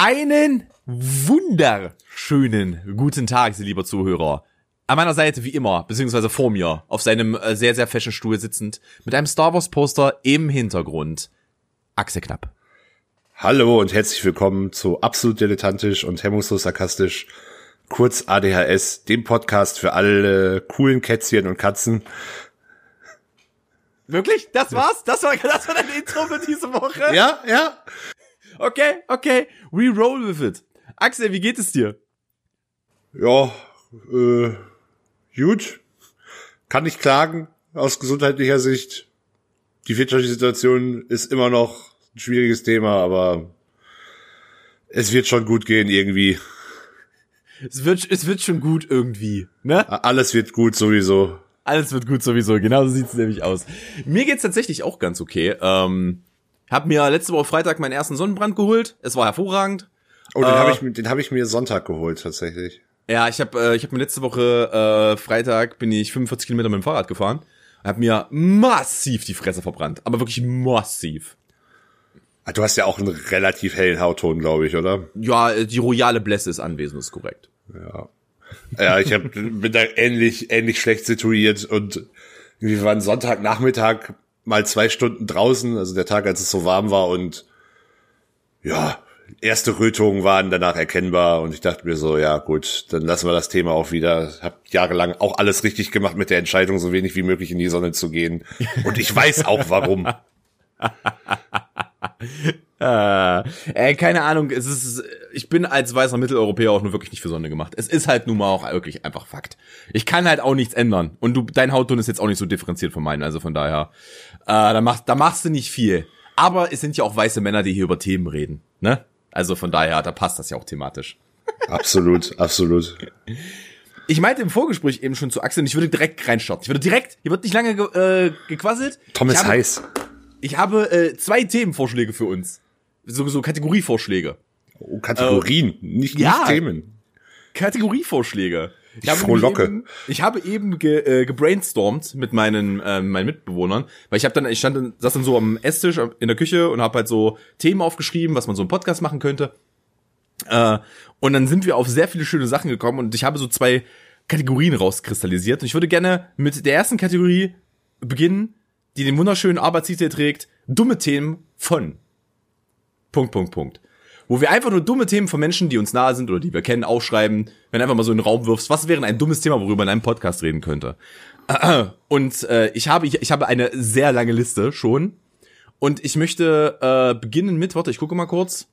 Einen wunderschönen guten Tag, Sie lieber Zuhörer. An meiner Seite wie immer, beziehungsweise vor mir, auf seinem äh, sehr, sehr fashion Stuhl sitzend, mit einem Star Wars Poster im Hintergrund. Axel Knapp. Hallo und herzlich willkommen zu Absolut Dilettantisch und Hemmungslos Sarkastisch, kurz ADHS, dem Podcast für alle coolen Kätzchen und Katzen. Wirklich? Das war's? Das war, das war dein Intro für diese Woche? Ja, ja. Okay, okay. We roll with it. Axel, wie geht es dir? Ja, äh, gut. Kann nicht klagen aus gesundheitlicher Sicht. Die wirtschaftliche Situation ist immer noch ein schwieriges Thema, aber es wird schon gut gehen irgendwie. Es wird, es wird schon gut irgendwie, ne? Alles wird gut sowieso. Alles wird gut sowieso, genau so sieht's nämlich aus. Mir geht's tatsächlich auch ganz okay. Ähm, hab mir letzte Woche Freitag meinen ersten Sonnenbrand geholt. Es war hervorragend. Oh, den äh, habe ich, den hab ich mir Sonntag geholt tatsächlich. Ja, ich habe äh, ich hab mir letzte Woche äh, Freitag bin ich 45 Kilometer mit dem Fahrrad gefahren. Hab mir massiv die Fresse verbrannt, aber wirklich massiv. Ah, du hast ja auch einen relativ hellen Hautton, glaube ich, oder? Ja, äh, die royale Blässe ist anwesend, ist korrekt. Ja. Ja, ich hab, bin da ähnlich, ähnlich schlecht situiert und wir waren Sonntagnachmittag mal zwei Stunden draußen, also der Tag, als es so warm war und ja, erste Rötungen waren danach erkennbar und ich dachte mir so, ja gut, dann lassen wir das Thema auch wieder. Hab jahrelang auch alles richtig gemacht mit der Entscheidung, so wenig wie möglich in die Sonne zu gehen. Und ich weiß auch warum. äh, äh, keine Ahnung, es ist, ich bin als weißer Mitteleuropäer auch nur wirklich nicht für Sonne gemacht. Es ist halt nun mal auch wirklich einfach Fakt. Ich kann halt auch nichts ändern. Und du, dein Hautton ist jetzt auch nicht so differenziert von meinen, also von daher, äh, da machst, da machst du nicht viel. Aber es sind ja auch weiße Männer, die hier über Themen reden, ne? Also von daher, da passt das ja auch thematisch. Absolut, absolut. Ich meinte im Vorgespräch eben schon zu Axel, ich würde direkt reinstarten. Ich würde direkt, hier wird nicht lange ge äh, gequasselt. Tom ist heiß. Ich habe äh, zwei Themenvorschläge für uns. So, so Kategorievorschläge. Oh, Kategorien, äh, nicht, ja, nicht Themen. Kategorievorschläge. Ich, habe frohlocke. Eben, ich habe eben ge, äh, gebrainstormt mit meinen äh, meinen Mitbewohnern, weil ich habe dann ich stand dann, saß dann so am Esstisch in der Küche und habe halt so Themen aufgeschrieben, was man so im Podcast machen könnte. Äh, und dann sind wir auf sehr viele schöne Sachen gekommen und ich habe so zwei Kategorien rauskristallisiert und ich würde gerne mit der ersten Kategorie beginnen, die den wunderschönen Arbeitstitel trägt, dumme Themen von Punkt Punkt Punkt wo wir einfach nur dumme Themen von Menschen, die uns nahe sind oder die wir kennen, aufschreiben, wenn du einfach mal so in den Raum wirfst, was wäre ein dummes Thema, worüber in einem Podcast reden könnte. Und äh, ich habe ich, ich habe eine sehr lange Liste schon und ich möchte äh, beginnen mit, warte, ich gucke mal kurz.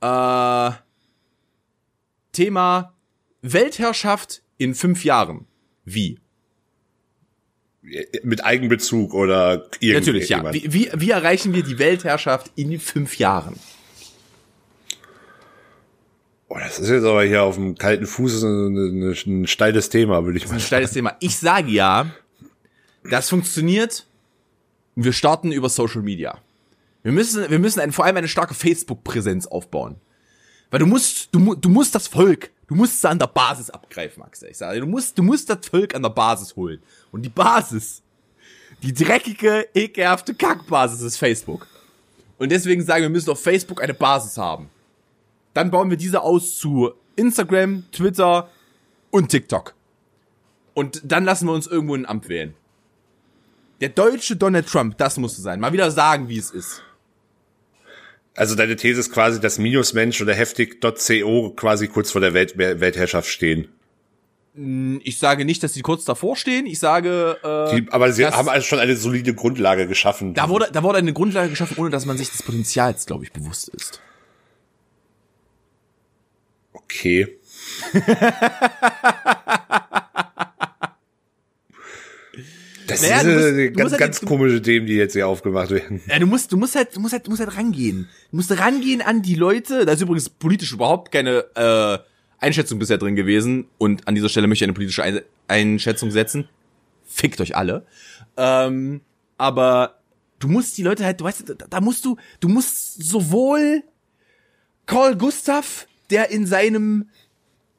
Äh, Thema Weltherrschaft in fünf Jahren. Wie? Mit Eigenbezug oder irgendwie. Natürlich, ja. Wie, wie, wie erreichen wir die Weltherrschaft in fünf Jahren? Oh, das ist jetzt aber hier auf dem kalten Fuß ein, ein steiles Thema, würde ich mal sagen. Ein steiles Thema. Ich sage ja, das funktioniert. Wir starten über Social Media. Wir müssen, wir müssen ein, vor allem eine starke Facebook-Präsenz aufbauen. Weil du musst, du, du musst das Volk, du musst es an der Basis abgreifen, Max. Ich sage, du musst, du musst das Volk an der Basis holen. Und die Basis, die dreckige, ekelhafte Kackbasis ist Facebook. Und deswegen sagen wir, wir müssen auf Facebook eine Basis haben. Dann bauen wir diese aus zu Instagram, Twitter und TikTok. Und dann lassen wir uns irgendwo ein Amt wählen. Der deutsche Donald Trump, das musste sein. Mal wieder sagen, wie es ist. Also deine These ist quasi, dass Minusmensch oder heftig.co quasi kurz vor der Welt Weltherrschaft stehen. Hm, ich sage nicht, dass sie kurz davor stehen. Ich sage, äh, die, aber sie haben also schon eine solide Grundlage geschaffen. Da wurde, da wurde eine Grundlage geschaffen, ohne dass man sich des Potenzials, glaube ich, bewusst ist. Okay. Das naja, sind musst, ganz, halt ganz komische Themen, die jetzt hier aufgemacht werden. Ja, du musst, du musst halt, du musst halt, du musst halt rangehen. Du musst rangehen an die Leute. Da ist übrigens politisch überhaupt keine äh, Einschätzung bisher drin gewesen. Und an dieser Stelle möchte ich eine politische Ein Einschätzung setzen. Fickt euch alle. Ähm, aber du musst die Leute halt, du weißt, da, da musst du, du musst sowohl Carl Gustav der in seinem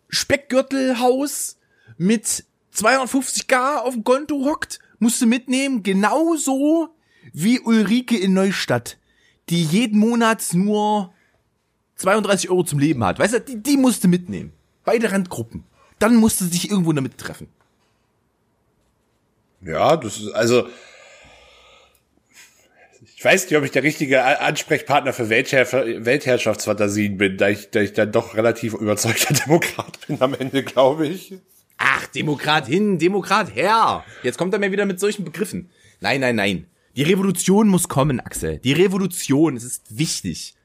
Speckgürtelhaus mit 250k auf dem Konto hockt, musst du mitnehmen, genauso wie Ulrike in Neustadt, die jeden Monat nur 32 Euro zum Leben hat, weißt du, die, die musste mitnehmen. Beide Randgruppen. Dann musste sich irgendwo damit treffen. Ja, das ist, also, ich weiß nicht, ob ich der richtige Ansprechpartner für Weltherr Weltherrschaftsfantasien bin, da ich, da ich dann doch relativ überzeugter Demokrat bin am Ende, glaube ich. Ach, Demokrat hin, Demokrat her. Jetzt kommt er mir wieder mit solchen Begriffen. Nein, nein, nein. Die Revolution muss kommen, Axel. Die Revolution, es ist wichtig.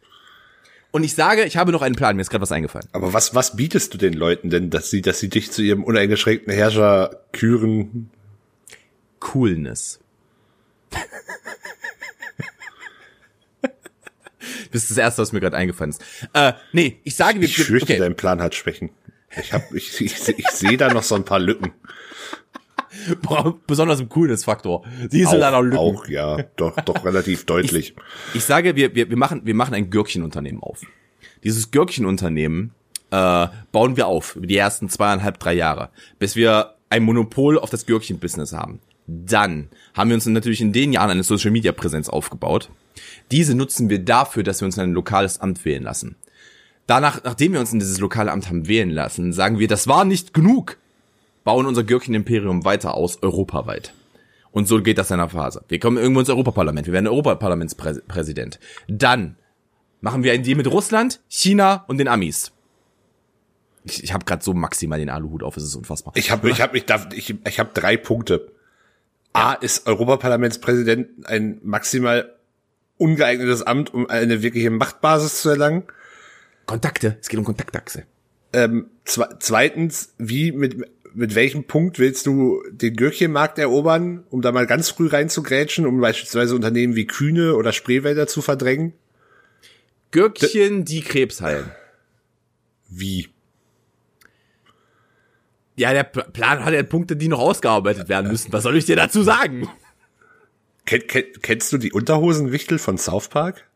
Und ich sage, ich habe noch einen Plan, mir ist gerade was eingefallen. Aber was, was bietest du den Leuten denn, dass sie, dass sie dich zu ihrem uneingeschränkten Herrscher küren? Coolness. Das ist das Erste, was mir gerade eingefallen ist. Äh, nee, ich sage, wir... Ich fürchte, okay. dein Plan hat Schwächen. Ich, hab, ich, ich, ich sehe da noch so ein paar Lücken. Besonders im Coolness-Faktor. Siehst du da noch Lücken? Auch, ja, doch, doch relativ deutlich. Ich, ich sage, wir, wir, wir, machen, wir machen ein Gürkchenunternehmen auf. Dieses Gürkchenunternehmen äh, bauen wir auf über die ersten zweieinhalb, drei Jahre, bis wir ein Monopol auf das Gürkchen-Business haben. Dann haben wir uns natürlich in den Jahren eine Social-Media-Präsenz aufgebaut. Diese nutzen wir dafür, dass wir uns ein lokales Amt wählen lassen. Danach, nachdem wir uns in dieses lokale Amt haben wählen lassen, sagen wir, das war nicht genug bauen unser Gürkchen-Imperium weiter aus, europaweit. Und so geht das in einer Phase. Wir kommen irgendwo ins Europaparlament, wir werden Europaparlamentspräsident. Dann machen wir einen Deal mit Russland, China und den Amis. Ich, ich habe gerade so maximal den Aluhut auf, es ist unfassbar. Ich habe ich hab, ich darf, ich, ich hab drei Punkte. A ist Europaparlamentspräsident ein maximal ungeeignetes Amt, um eine wirkliche Machtbasis zu erlangen. Kontakte, es geht um Kontaktachse. Ähm, zweitens, wie mit mit welchem Punkt willst du den Gürkchenmarkt erobern, um da mal ganz früh reinzugrätschen, um beispielsweise Unternehmen wie Kühne oder Spreewälder zu verdrängen? Gürkchen, die Krebs heilen. Wie? Ja, der Plan hat ja Punkte, die noch ausgearbeitet werden müssen. Was soll ich dir dazu sagen? Ken, ken, kennst du die Unterhosenwichtel von South Park?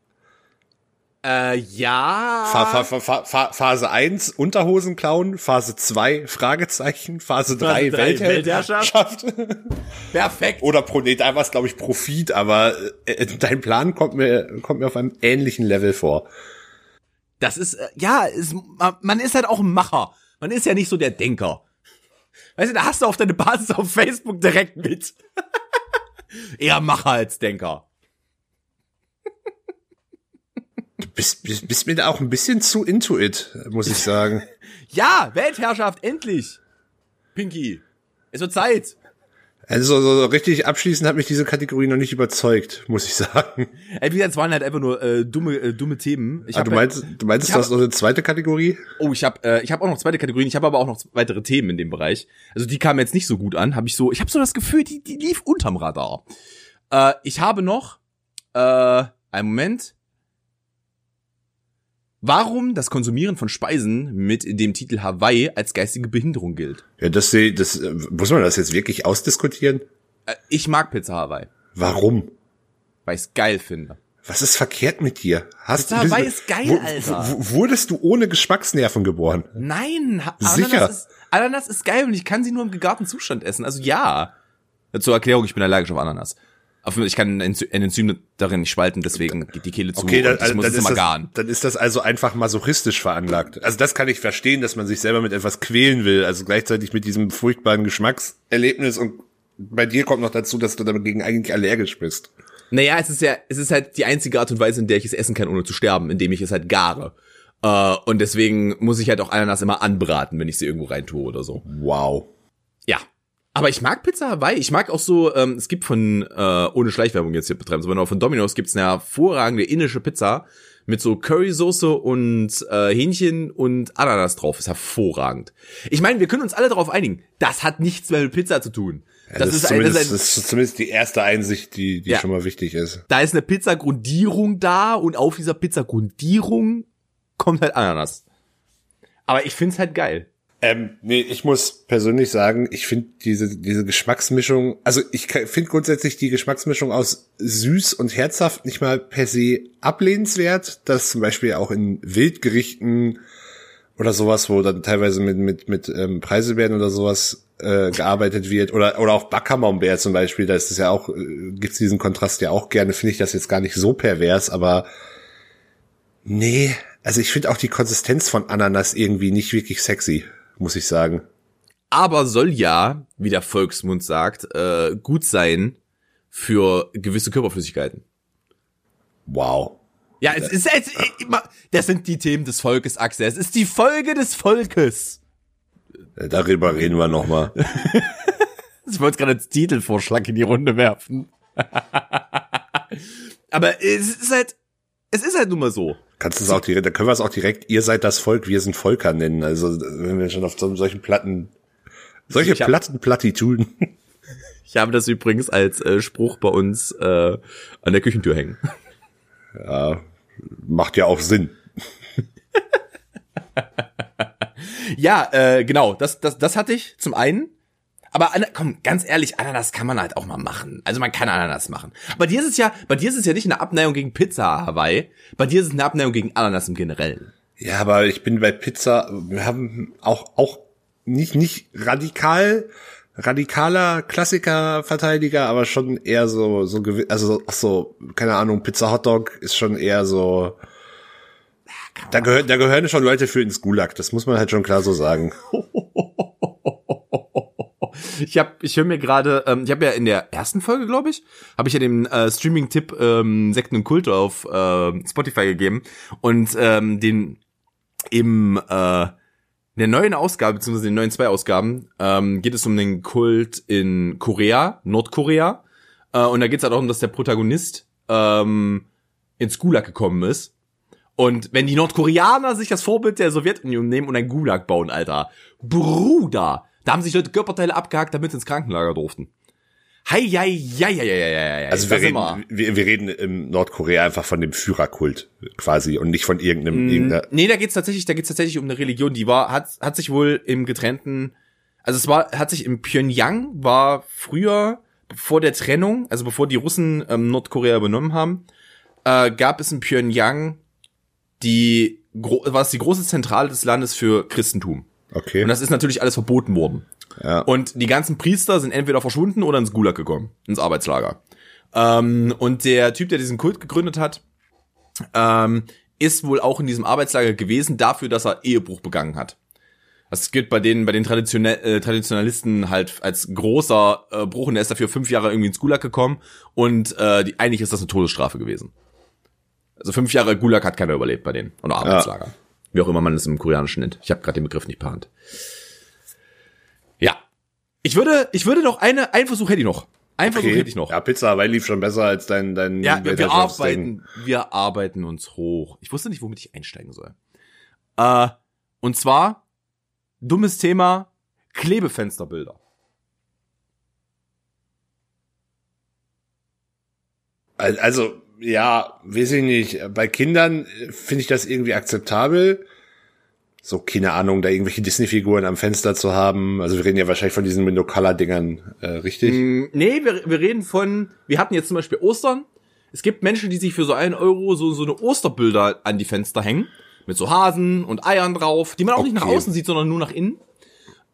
Äh, ja. Fa Fa Fa Phase 1 Unterhosen klauen, Phase 2 Fragezeichen, Phase 3, Weltherrschaft. Perfekt. Oder Pro, nee, da war es glaube ich Profit, aber äh, dein Plan kommt mir kommt mir auf einem ähnlichen Level vor. Das ist äh, ja, ist, man ist halt auch ein Macher. Man ist ja nicht so der Denker. Weißt du, da hast du auf deine Basis auf Facebook direkt mit. Eher Macher als Denker. Du bist, bist, bist mir da auch ein bisschen zu into it, muss ich sagen. ja, Weltherrschaft, endlich. Pinky. Es wird Zeit. Also so, so richtig abschließend hat mich diese Kategorie noch nicht überzeugt, muss ich sagen. Ey, wie gesagt, es waren halt einfach nur äh, dumme, äh, dumme Themen. Ich ah, du meinst, du meinst, du hab, hast noch eine zweite Kategorie? Oh, ich habe äh, ich habe auch noch zweite Kategorien. Ich habe aber auch noch weitere Themen in dem Bereich. Also die kamen jetzt nicht so gut an. Habe ich so, ich habe so das Gefühl, die die lief unterm Radar. Äh, ich habe noch äh, einen Moment. Warum das Konsumieren von Speisen mit dem Titel Hawaii als geistige Behinderung gilt. Ja, das, das muss man das jetzt wirklich ausdiskutieren? Äh, ich mag Pizza Hawaii. Warum? Weil ich's geil finde. Was ist verkehrt mit dir? Hast Pizza du, Hawaii ist geil, wo, Alter. Wurdest du ohne Geschmacksnerven geboren? Nein, Sicher. Ananas ist, Ananas ist geil und ich kann sie nur im gegarten Zustand essen. Also ja. Zur Erklärung, ich bin allergisch auf Ananas. Ich kann ein Enzym darin nicht spalten, deswegen geht die Kehle zu okay, dann, also, dann, ist das, dann ist das also einfach masochistisch veranlagt. Also das kann ich verstehen, dass man sich selber mit etwas quälen will, also gleichzeitig mit diesem furchtbaren Geschmackserlebnis und bei dir kommt noch dazu, dass du dagegen eigentlich allergisch bist. Naja, es ist ja, es ist halt die einzige Art und Weise, in der ich es essen kann, ohne zu sterben, indem ich es halt gare. Uh, und deswegen muss ich halt auch Ananas immer anbraten, wenn ich sie irgendwo reintue oder so. Wow. Aber ich mag Pizza Hawaii. Ich mag auch so, ähm, es gibt von, äh, ohne Schleichwerbung jetzt hier betreiben, sondern von Domino's gibt's eine hervorragende indische Pizza mit so Currysoße und äh, Hähnchen und Ananas drauf. Ist hervorragend. Ich meine, wir können uns alle darauf einigen. Das hat nichts mehr mit Pizza zu tun. Ja, das, das, ist ein, das, ist ein, das, ist zumindest die erste Einsicht, die, die ja. schon mal wichtig ist. Da ist eine Pizzagrundierung da und auf dieser Pizzagrundierung kommt halt Ananas. Aber ich find's halt geil. Ähm, nee, ich muss persönlich sagen, ich finde diese, diese Geschmacksmischung, also ich finde grundsätzlich die Geschmacksmischung aus süß und herzhaft nicht mal per se ablehnenswert, dass zum Beispiel auch in Wildgerichten oder sowas, wo dann teilweise mit, mit, mit ähm, Preiselbeeren oder sowas äh, gearbeitet wird, oder, oder auch Backkammerbeer zum Beispiel, da ist es ja auch, äh, gibt's diesen Kontrast ja auch gerne, finde ich das jetzt gar nicht so pervers, aber nee, Also ich finde auch die Konsistenz von Ananas irgendwie nicht wirklich sexy, muss ich sagen. Aber soll ja, wie der Volksmund sagt, äh, gut sein für gewisse Körperflüssigkeiten. Wow. Ja, es ist, es, immer, das sind die Themen des Volkes, Axel. Es ist die Folge des Volkes. Äh, Darüber reden wir nochmal. ich wollte gerade als Titelvorschlag in die Runde werfen. Aber es ist halt, es ist halt nun mal so. Kannst du es auch direkt, da können wir es auch direkt, ihr seid das Volk, wir sind Volker nennen. Also, wenn wir schon auf so, solchen Platten, solche Ich Platten Plattituden. Ich habe das übrigens als äh, Spruch bei uns äh, an der Küchentür hängen. Ja, macht ja auch Sinn. Ja, äh, genau, das, das, das hatte ich zum einen. Aber komm, ganz ehrlich, Ananas kann man halt auch mal machen. Also man kann Ananas machen. Bei dir ist es ja, bei dir ist es ja nicht eine Abneigung gegen Pizza Hawaii. Bei dir ist es eine Abneigung gegen Ananas im Generellen. Ja, aber ich bin bei Pizza, wir haben auch, auch nicht, nicht radikal, radikaler Klassiker-Verteidiger, aber schon eher so, so, also, so- ach so, keine Ahnung, Pizza Hotdog ist schon eher so, da gehören, da gehören schon Leute für ins Gulag, das muss man halt schon klar so sagen. Ich habe, ich höre mir gerade, ähm, ich habe ja in der ersten Folge, glaube ich, habe ich ja den äh, Streaming-Tipp ähm, Sekten und Kult auf äh, Spotify gegeben und ähm, den im äh, in der neuen Ausgabe, beziehungsweise den neuen zwei Ausgaben, ähm, geht es um den Kult in Korea, Nordkorea. Äh, und da geht es halt darum, dass der Protagonist ähm, ins Gulag gekommen ist. Und wenn die Nordkoreaner sich das Vorbild der Sowjetunion nehmen und ein Gulag bauen, Alter, Bruder, da haben sich Leute Körperteile abgehakt, damit sie ins Krankenlager durften. Hei, hei, hei, hei, hei, hei. Also wir reden, wir, wir reden im Nordkorea einfach von dem Führerkult quasi und nicht von irgendeinem, irgendeiner, Nee, da geht's tatsächlich, da geht's tatsächlich um eine Religion, die war, hat, hat sich wohl im getrennten, also es war, hat sich im Pyongyang war früher, vor der Trennung, also bevor die Russen ähm, Nordkorea übernommen haben, äh, gab es in Pyongyang die, war es die große Zentrale des Landes für Christentum. Okay. Und das ist natürlich alles verboten worden. Ja. Und die ganzen Priester sind entweder verschwunden oder ins Gulag gekommen, ins Arbeitslager. Ähm, und der Typ, der diesen Kult gegründet hat, ähm, ist wohl auch in diesem Arbeitslager gewesen dafür, dass er Ehebruch begangen hat. Das gilt bei den, bei den Traditionell, äh, Traditionalisten halt als großer äh, Bruch und er ist dafür fünf Jahre irgendwie ins Gulag gekommen und äh, die, eigentlich ist das eine Todesstrafe gewesen. Also fünf Jahre Gulag hat keiner überlebt bei denen. Oder Arbeitslager. Wie auch immer man es im Koreanischen nennt. Ich habe gerade den Begriff nicht parat. Ja. Ich würde, ich würde noch eine, einen Versuch hätte ich noch. Einen Versuch hätte ich noch. Ja, Pizza Hawaii lief schon besser als dein, dein Ja, wir, wir arbeiten, wir arbeiten uns hoch. Ich wusste nicht, womit ich einsteigen soll. Äh, und zwar, dummes Thema, Klebefensterbilder. Also, ja, weiß ich nicht. Bei Kindern äh, finde ich das irgendwie akzeptabel. So, keine Ahnung, da irgendwelche Disney-Figuren am Fenster zu haben. Also wir reden ja wahrscheinlich von diesen Window-Color-Dingern, äh, richtig? Mm, Nee, wir, wir reden von, wir hatten jetzt zum Beispiel Ostern. Es gibt Menschen, die sich für so einen Euro so, so eine Osterbilder an die Fenster hängen. Mit so Hasen und Eiern drauf, die man auch nicht nach Okay. außen sieht, sondern nur nach innen.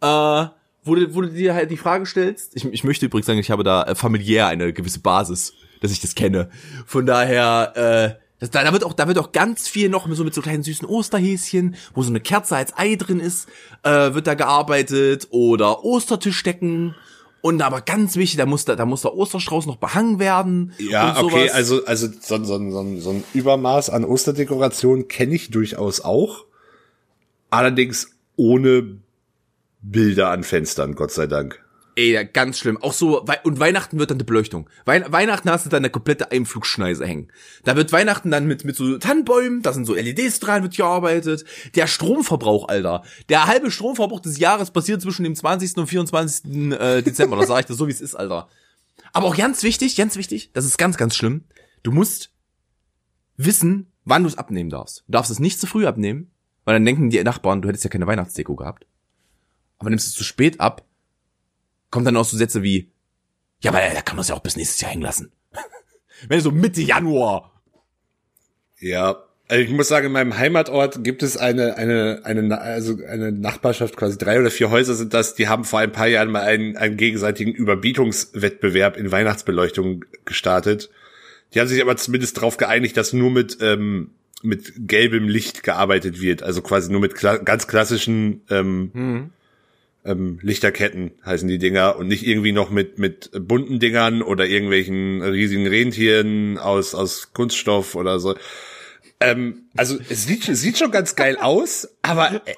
Äh, wo du, wo du dir halt die Frage stellst, ich, ich möchte übrigens sagen, ich habe da äh, familiär eine gewisse Basis, dass ich das kenne. Von daher, äh, das, da, da wird auch, da wird auch ganz viel noch so mit so kleinen süßen Osterhäschen, wo so eine Kerze als Ei drin ist, äh, wird da gearbeitet oder Ostertischdecken. Und aber ganz wichtig, da muss da, da muss der Osterstrauß noch behangen werden. Ja, okay, also, also so, so, so, so ein Übermaß an Osterdekoration kenne ich durchaus auch. Allerdings ohne Bilder an Fenstern, Gott sei Dank. Ey, ganz schlimm. Auch so, und Weihnachten wird dann die Beleuchtung. Wei Weihnachten hast du dann eine komplette Einflugschneise hängen. Da wird Weihnachten dann mit, mit so Tannenbäumen, da sind so LEDs dran, wird gearbeitet. Der Stromverbrauch, Alter. Der halbe Stromverbrauch des Jahres passiert zwischen dem 20. und 24. äh, Dezember. Das sage ich dir so, wie es ist, Alter. Aber auch ganz wichtig, ganz wichtig, das ist ganz, ganz schlimm. Du musst wissen, wann du es abnehmen darfst. Du darfst es nicht zu früh abnehmen, weil dann denken die Nachbarn, du hättest ja keine Weihnachtsdeko gehabt. Aber nimmst es zu spät ab, kommt dann auch so Sätze wie, ja, aber da kann man es ja auch bis nächstes Jahr hängen lassen. Wenn so Mitte Januar. Ja, also ich muss sagen, in meinem Heimatort gibt es eine, eine, eine, also eine Nachbarschaft, quasi drei oder vier Häuser sind das, die haben vor ein paar Jahren mal einen, einen gegenseitigen Überbietungswettbewerb in Weihnachtsbeleuchtung gestartet. Die haben sich aber zumindest darauf geeinigt, das nur mit, ähm, mit gelbem Licht gearbeitet wird, also quasi nur mit kla ganz klassischen ähm, Mhm. Ähm, Lichterketten heißen die Dinger und nicht irgendwie noch mit mit bunten Dingern oder irgendwelchen riesigen Rentieren aus aus Kunststoff oder so. Ähm, also es sieht, sieht schon ganz geil aus, aber äh,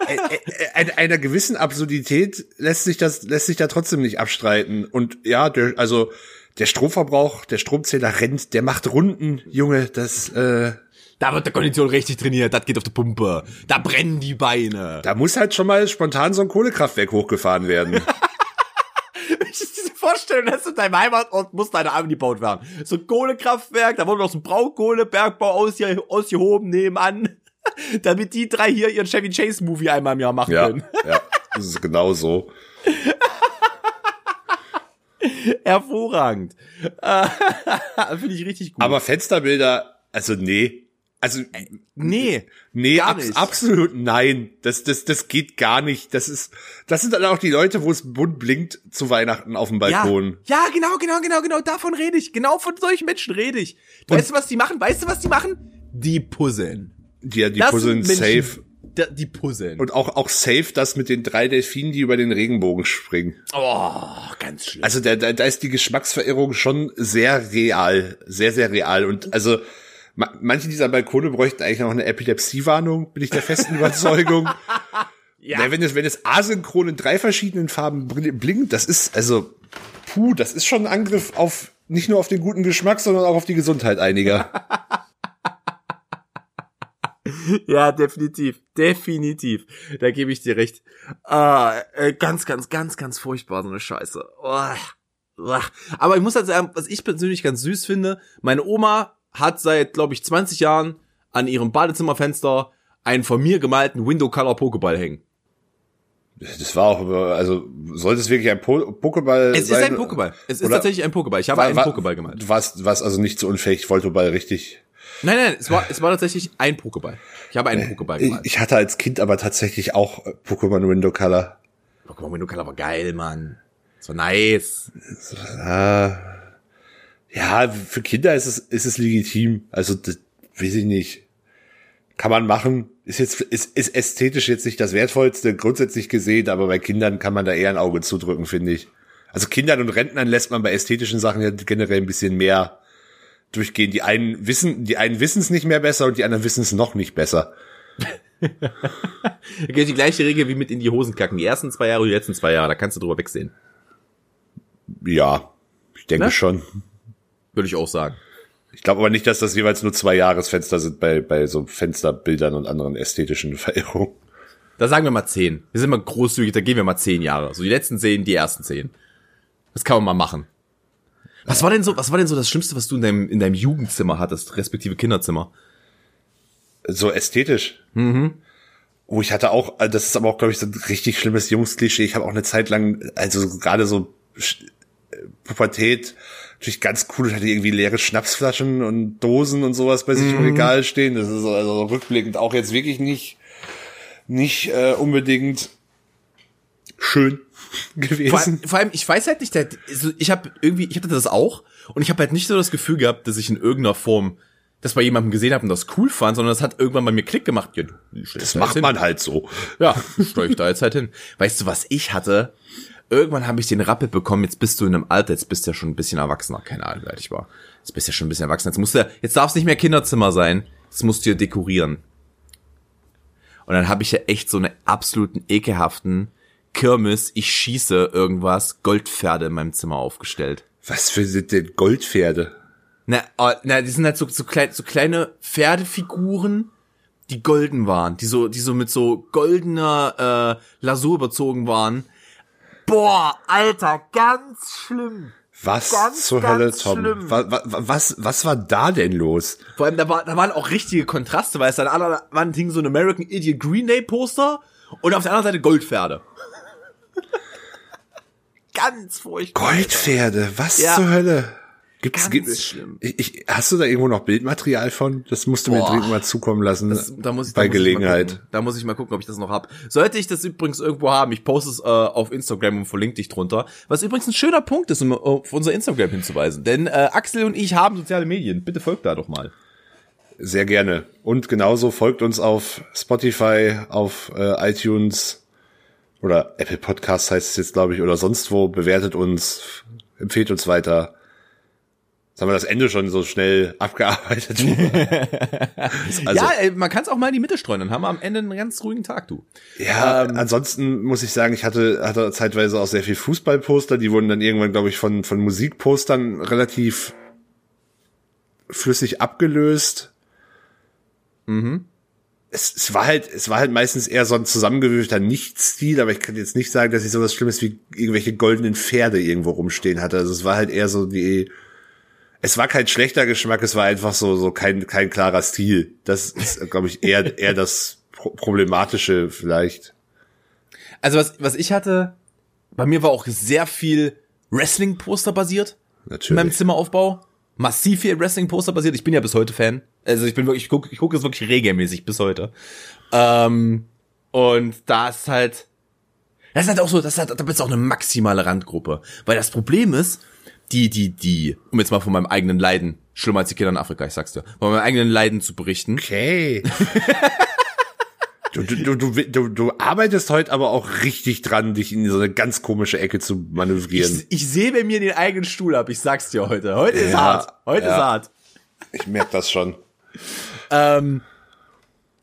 äh, einer gewissen Absurdität lässt sich das lässt sich da trotzdem nicht abstreiten. Und ja, der, also der Stromverbrauch, der Stromzähler rennt, der macht Runden, Junge, das äh, Da wird der Kondition richtig trainiert, das geht auf die Pumpe. Da brennen die Beine. da muss halt schon mal spontan so ein Kohlekraftwerk hochgefahren werden. Vorstellung, dass du in deinem Heimatort muss deine Arme gebaut werden. So ein Kohlekraftwerk, da wurde noch so ein Braunkohlebergbau ausge ausgehoben nebenan. Damit die drei hier ihren Chevy Chase Movie einmal im Jahr machen ja, können. ja, das ist genau so. Hervorragend. Finde ich richtig gut. Aber Fensterbilder, also nee. Also nee, nee, gar abs absolut nein. Das das das geht gar nicht. Das ist das sind dann auch die Leute, wo es bunt blinkt zu Weihnachten auf dem ja, Balkon. ja, genau, genau, genau, genau, davon rede ich. Genau von solchen Menschen rede ich. Weißt du, was die machen? Weißt du, was die machen? Die puzzeln. Die die Das puzzeln safe Die puzzeln. und auch auch safe das mit den drei Delfinen, die über den Regenbogen springen. Oh, ganz schlimm. Also da, da, da ist die Geschmacksverirrung schon sehr real, sehr, sehr real. Und also manche dieser Balkone bräuchten eigentlich noch eine Epilepsiewarnung, bin ich der festen Überzeugung. ja. Na, wenn es, wenn es asynchron in drei verschiedenen Farben bl- blinkt, das ist, also, puh, das ist schon ein Angriff auf, nicht nur auf den guten Geschmack, sondern auch auf die Gesundheit einiger. Ja, definitiv. Definitiv. Da gebe ich dir recht. Ah, äh, ganz, ganz, ganz, ganz furchtbar, so eine Scheiße. Aber ich muss halt sagen, was ich persönlich ganz süß finde, meine Oma hat seit, glaube ich, 20 Jahren an ihrem Badezimmerfenster einen von mir gemalten Window Color Pokéball hängen. Das war auch, also, sollte es wirklich ein po Pokéball Es sein? ist ein Pokéball. Es ist tatsächlich ein Pokéball. Ich habe War- einen Pokéball gemalt. Du warst, warst also nicht so unfähig, Voltoball richtig. Nein, nein, es war, es war tatsächlich ein Pokéball. Ich habe einen Pokéball gemalt. ich hatte als Kind aber tatsächlich auch Pokémon Window Color. Pokémon Window Color war geil, Mann. So nice. Ja, für Kinder ist es, ist es legitim. Also, das, weiß ich nicht. Kann man machen. Ist jetzt, ist, ist ästhetisch jetzt nicht das Wertvollste, grundsätzlich gesehen, aber bei Kindern kann man da eher ein Auge zudrücken, finde ich. Also Kindern und Rentnern lässt man bei ästhetischen Sachen ja generell ein bisschen mehr durchgehen. Die einen wissen, die einen wissen es nicht mehr besser und die anderen wissen es noch nicht besser. Da gilt die gleiche Regel wie mit in die Hosen kacken. Die ersten zwei Jahre, die letzten zwei Jahre, da kannst du drüber wegsehen. Ja, ich denke Ne? schon. Würde ich auch sagen. Ich glaube aber nicht, dass das jeweils nur zwei Jahresfenster sind bei, bei so Fensterbildern und anderen ästhetischen Verirrungen. Da sagen wir mal zehn. Wir sind mal großzügig, da gehen wir mal zehn Jahre. So die letzten zehn, die ersten zehn. Das kann man mal machen. Was war denn so, was war denn so das Schlimmste, was du in deinem, in deinem Jugendzimmer hattest, respektive Kinderzimmer? So ästhetisch. Mhm. Oh, ich hatte auch, das ist aber auch, glaube ich, so ein richtig schlimmes Jungsklischee. Ich habe auch eine Zeit lang, also gerade so äh, Pubertät, natürlich ganz cool. Ich hatte irgendwie leere Schnapsflaschen und Dosen und sowas bei sich im Regal stehen. Das ist also rückblickend auch jetzt wirklich nicht, nicht äh, unbedingt schön Vor, gewesen. allem- vor allem, ich weiß halt nicht, der- also ich habe irgendwie, ich hatte das auch und ich habe halt nicht so das Gefühl gehabt, dass ich in irgendeiner Form das bei jemandem gesehen habe und das cool fand, sondern das hat irgendwann bei mir Klick gemacht. Ja, Das da macht hin. man halt so. Ja, steuere ich da jetzt halt hin. Weißt du, was ich hatte? Irgendwann habe ich den Rappel bekommen, jetzt bist du in einem Alter, jetzt bist du ja schon ein bisschen erwachsener, keine Ahnung, alt ich war. Jetzt bist du ja schon ein bisschen erwachsener. Jetzt musst du, jetzt darf es nicht mehr Kinderzimmer sein, jetzt musst du ja dekorieren. Und dann habe ich ja echt so eine absoluten ekelhaften Kirmes, ich schieße irgendwas, Goldpferde in meinem Zimmer aufgestellt. Was für sind denn Goldpferde? Na, oh, na, die sind halt so, so, klein, so kleine Pferdefiguren, die golden waren, die so, die so mit so goldener äh, Lasur überzogen waren. Boah, Alter, ganz schlimm. Was Ganz, zur ganz Hölle, Tom? schlimm. Was, was, was, was war da denn los? Vor allem, da, war, da waren auch richtige Kontraste, weil es an einer Wand hing so ein American Idiot Green Day Poster und auf der anderen Seite Goldpferde. ganz furchtbar. Goldpferde, was Ja. zur Hölle? Gibt's, Ganz gibt, schlimm. Ich, ich, hast du da irgendwo noch Bildmaterial von? Das musst du mir Boah. dringend mal zukommen lassen. Das, da muss ich, bei da muss Ich Gelegenheit. gucken. da muss ich mal gucken, ob ich das noch hab. Sollte ich das übrigens irgendwo haben, ich poste es äh, auf Instagram und verlinke dich drunter. Was übrigens ein schöner Punkt ist, um auf unser Instagram hinzuweisen. Denn äh, Axel und ich haben soziale Medien. Bitte folgt da doch mal. Sehr gerne. Und genauso folgt uns auf Spotify, auf äh, iTunes oder Apple Podcasts heißt es jetzt, glaube ich, oder sonst wo. Bewertet uns, empfehlt uns weiter. Jetzt haben wir das Ende schon so schnell abgearbeitet. also, ja, man kann es auch mal in die Mitte streuen, dann haben wir am Ende einen ganz ruhigen Tag, du. Ja, ähm, ansonsten muss ich sagen, ich hatte, hatte zeitweise auch sehr viel Fußballposter, die wurden dann irgendwann, glaube ich, von, von Musikpostern relativ flüssig abgelöst. Mhm. Es, es war halt, es war halt meistens eher so ein zusammengewürfelter Nichtstil, aber ich kann jetzt nicht sagen, dass ich sowas Schlimmes wie irgendwelche goldenen Pferde irgendwo rumstehen hatte. Also es war halt eher so die, es war kein schlechter Geschmack, es war einfach so, so kein, kein klarer Stil. Das ist, glaube ich, eher, eher das Problematische vielleicht. Also was, was ich hatte, bei mir war auch sehr viel Wrestling-Poster basiert. Natürlich. In meinem Zimmeraufbau. Massiv viel Wrestling-Poster basiert. Ich bin ja bis heute Fan. Also ich bin wirklich, ich gucke ich guck es wirklich regelmäßig bis heute. Ähm, und da ist halt, das ist halt auch so, das ist halt, da bist du auch eine maximale Randgruppe. Weil das Problem ist, die, die, die, um jetzt mal von meinem eigenen Leiden, schlimmer als die Kinder in Afrika, ich sag's dir, von meinem eigenen Leiden zu berichten. Okay. Du, du, du, du, du arbeitest heute aber auch richtig dran, dich in so eine ganz komische Ecke zu manövrieren. Ich, ich sehe bei mir den eigenen Stuhl ab, ich sag's dir heute. Heute ja, ist hart. Heute ja. ist hart. Ich merk das schon. ähm,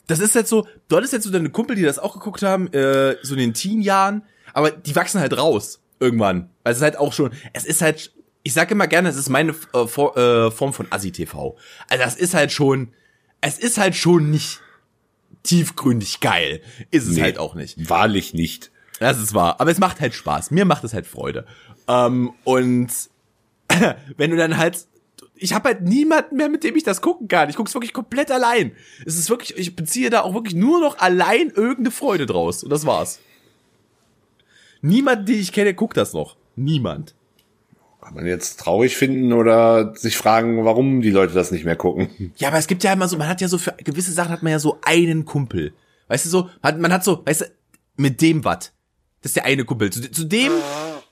das ist jetzt so, du hattest jetzt so deine Kumpel, die das auch geguckt haben, äh, so in den Teen-Jahren, aber die wachsen halt raus irgendwann. Weil es ist halt auch schon, es ist halt ich sage immer gerne, es ist meine äh, For, äh, Form von Assi-TV. Also das ist halt schon, es ist halt schon nicht tiefgründig geil. Ist es nee, halt auch nicht. Wahrlich nicht. Das ist wahr. Aber es macht halt Spaß. Mir macht es halt Freude. Ähm, und wenn du dann halt ich habe halt niemanden mehr, mit dem ich das gucken kann. Ich guck's wirklich komplett allein. Es ist wirklich, ich beziehe da auch wirklich nur noch allein irgendeine Freude draus. Und das war's. Niemand, den ich kenne, guckt das noch. Niemand. Kann man jetzt traurig finden oder sich fragen, warum die Leute das nicht mehr gucken? Ja, aber es gibt ja immer so, man hat ja so für gewisse Sachen hat man ja so einen Kumpel. Weißt du so, hat, man hat so, weißt du, mit dem was. Das ist der eine Kumpel. Zu, zu dem,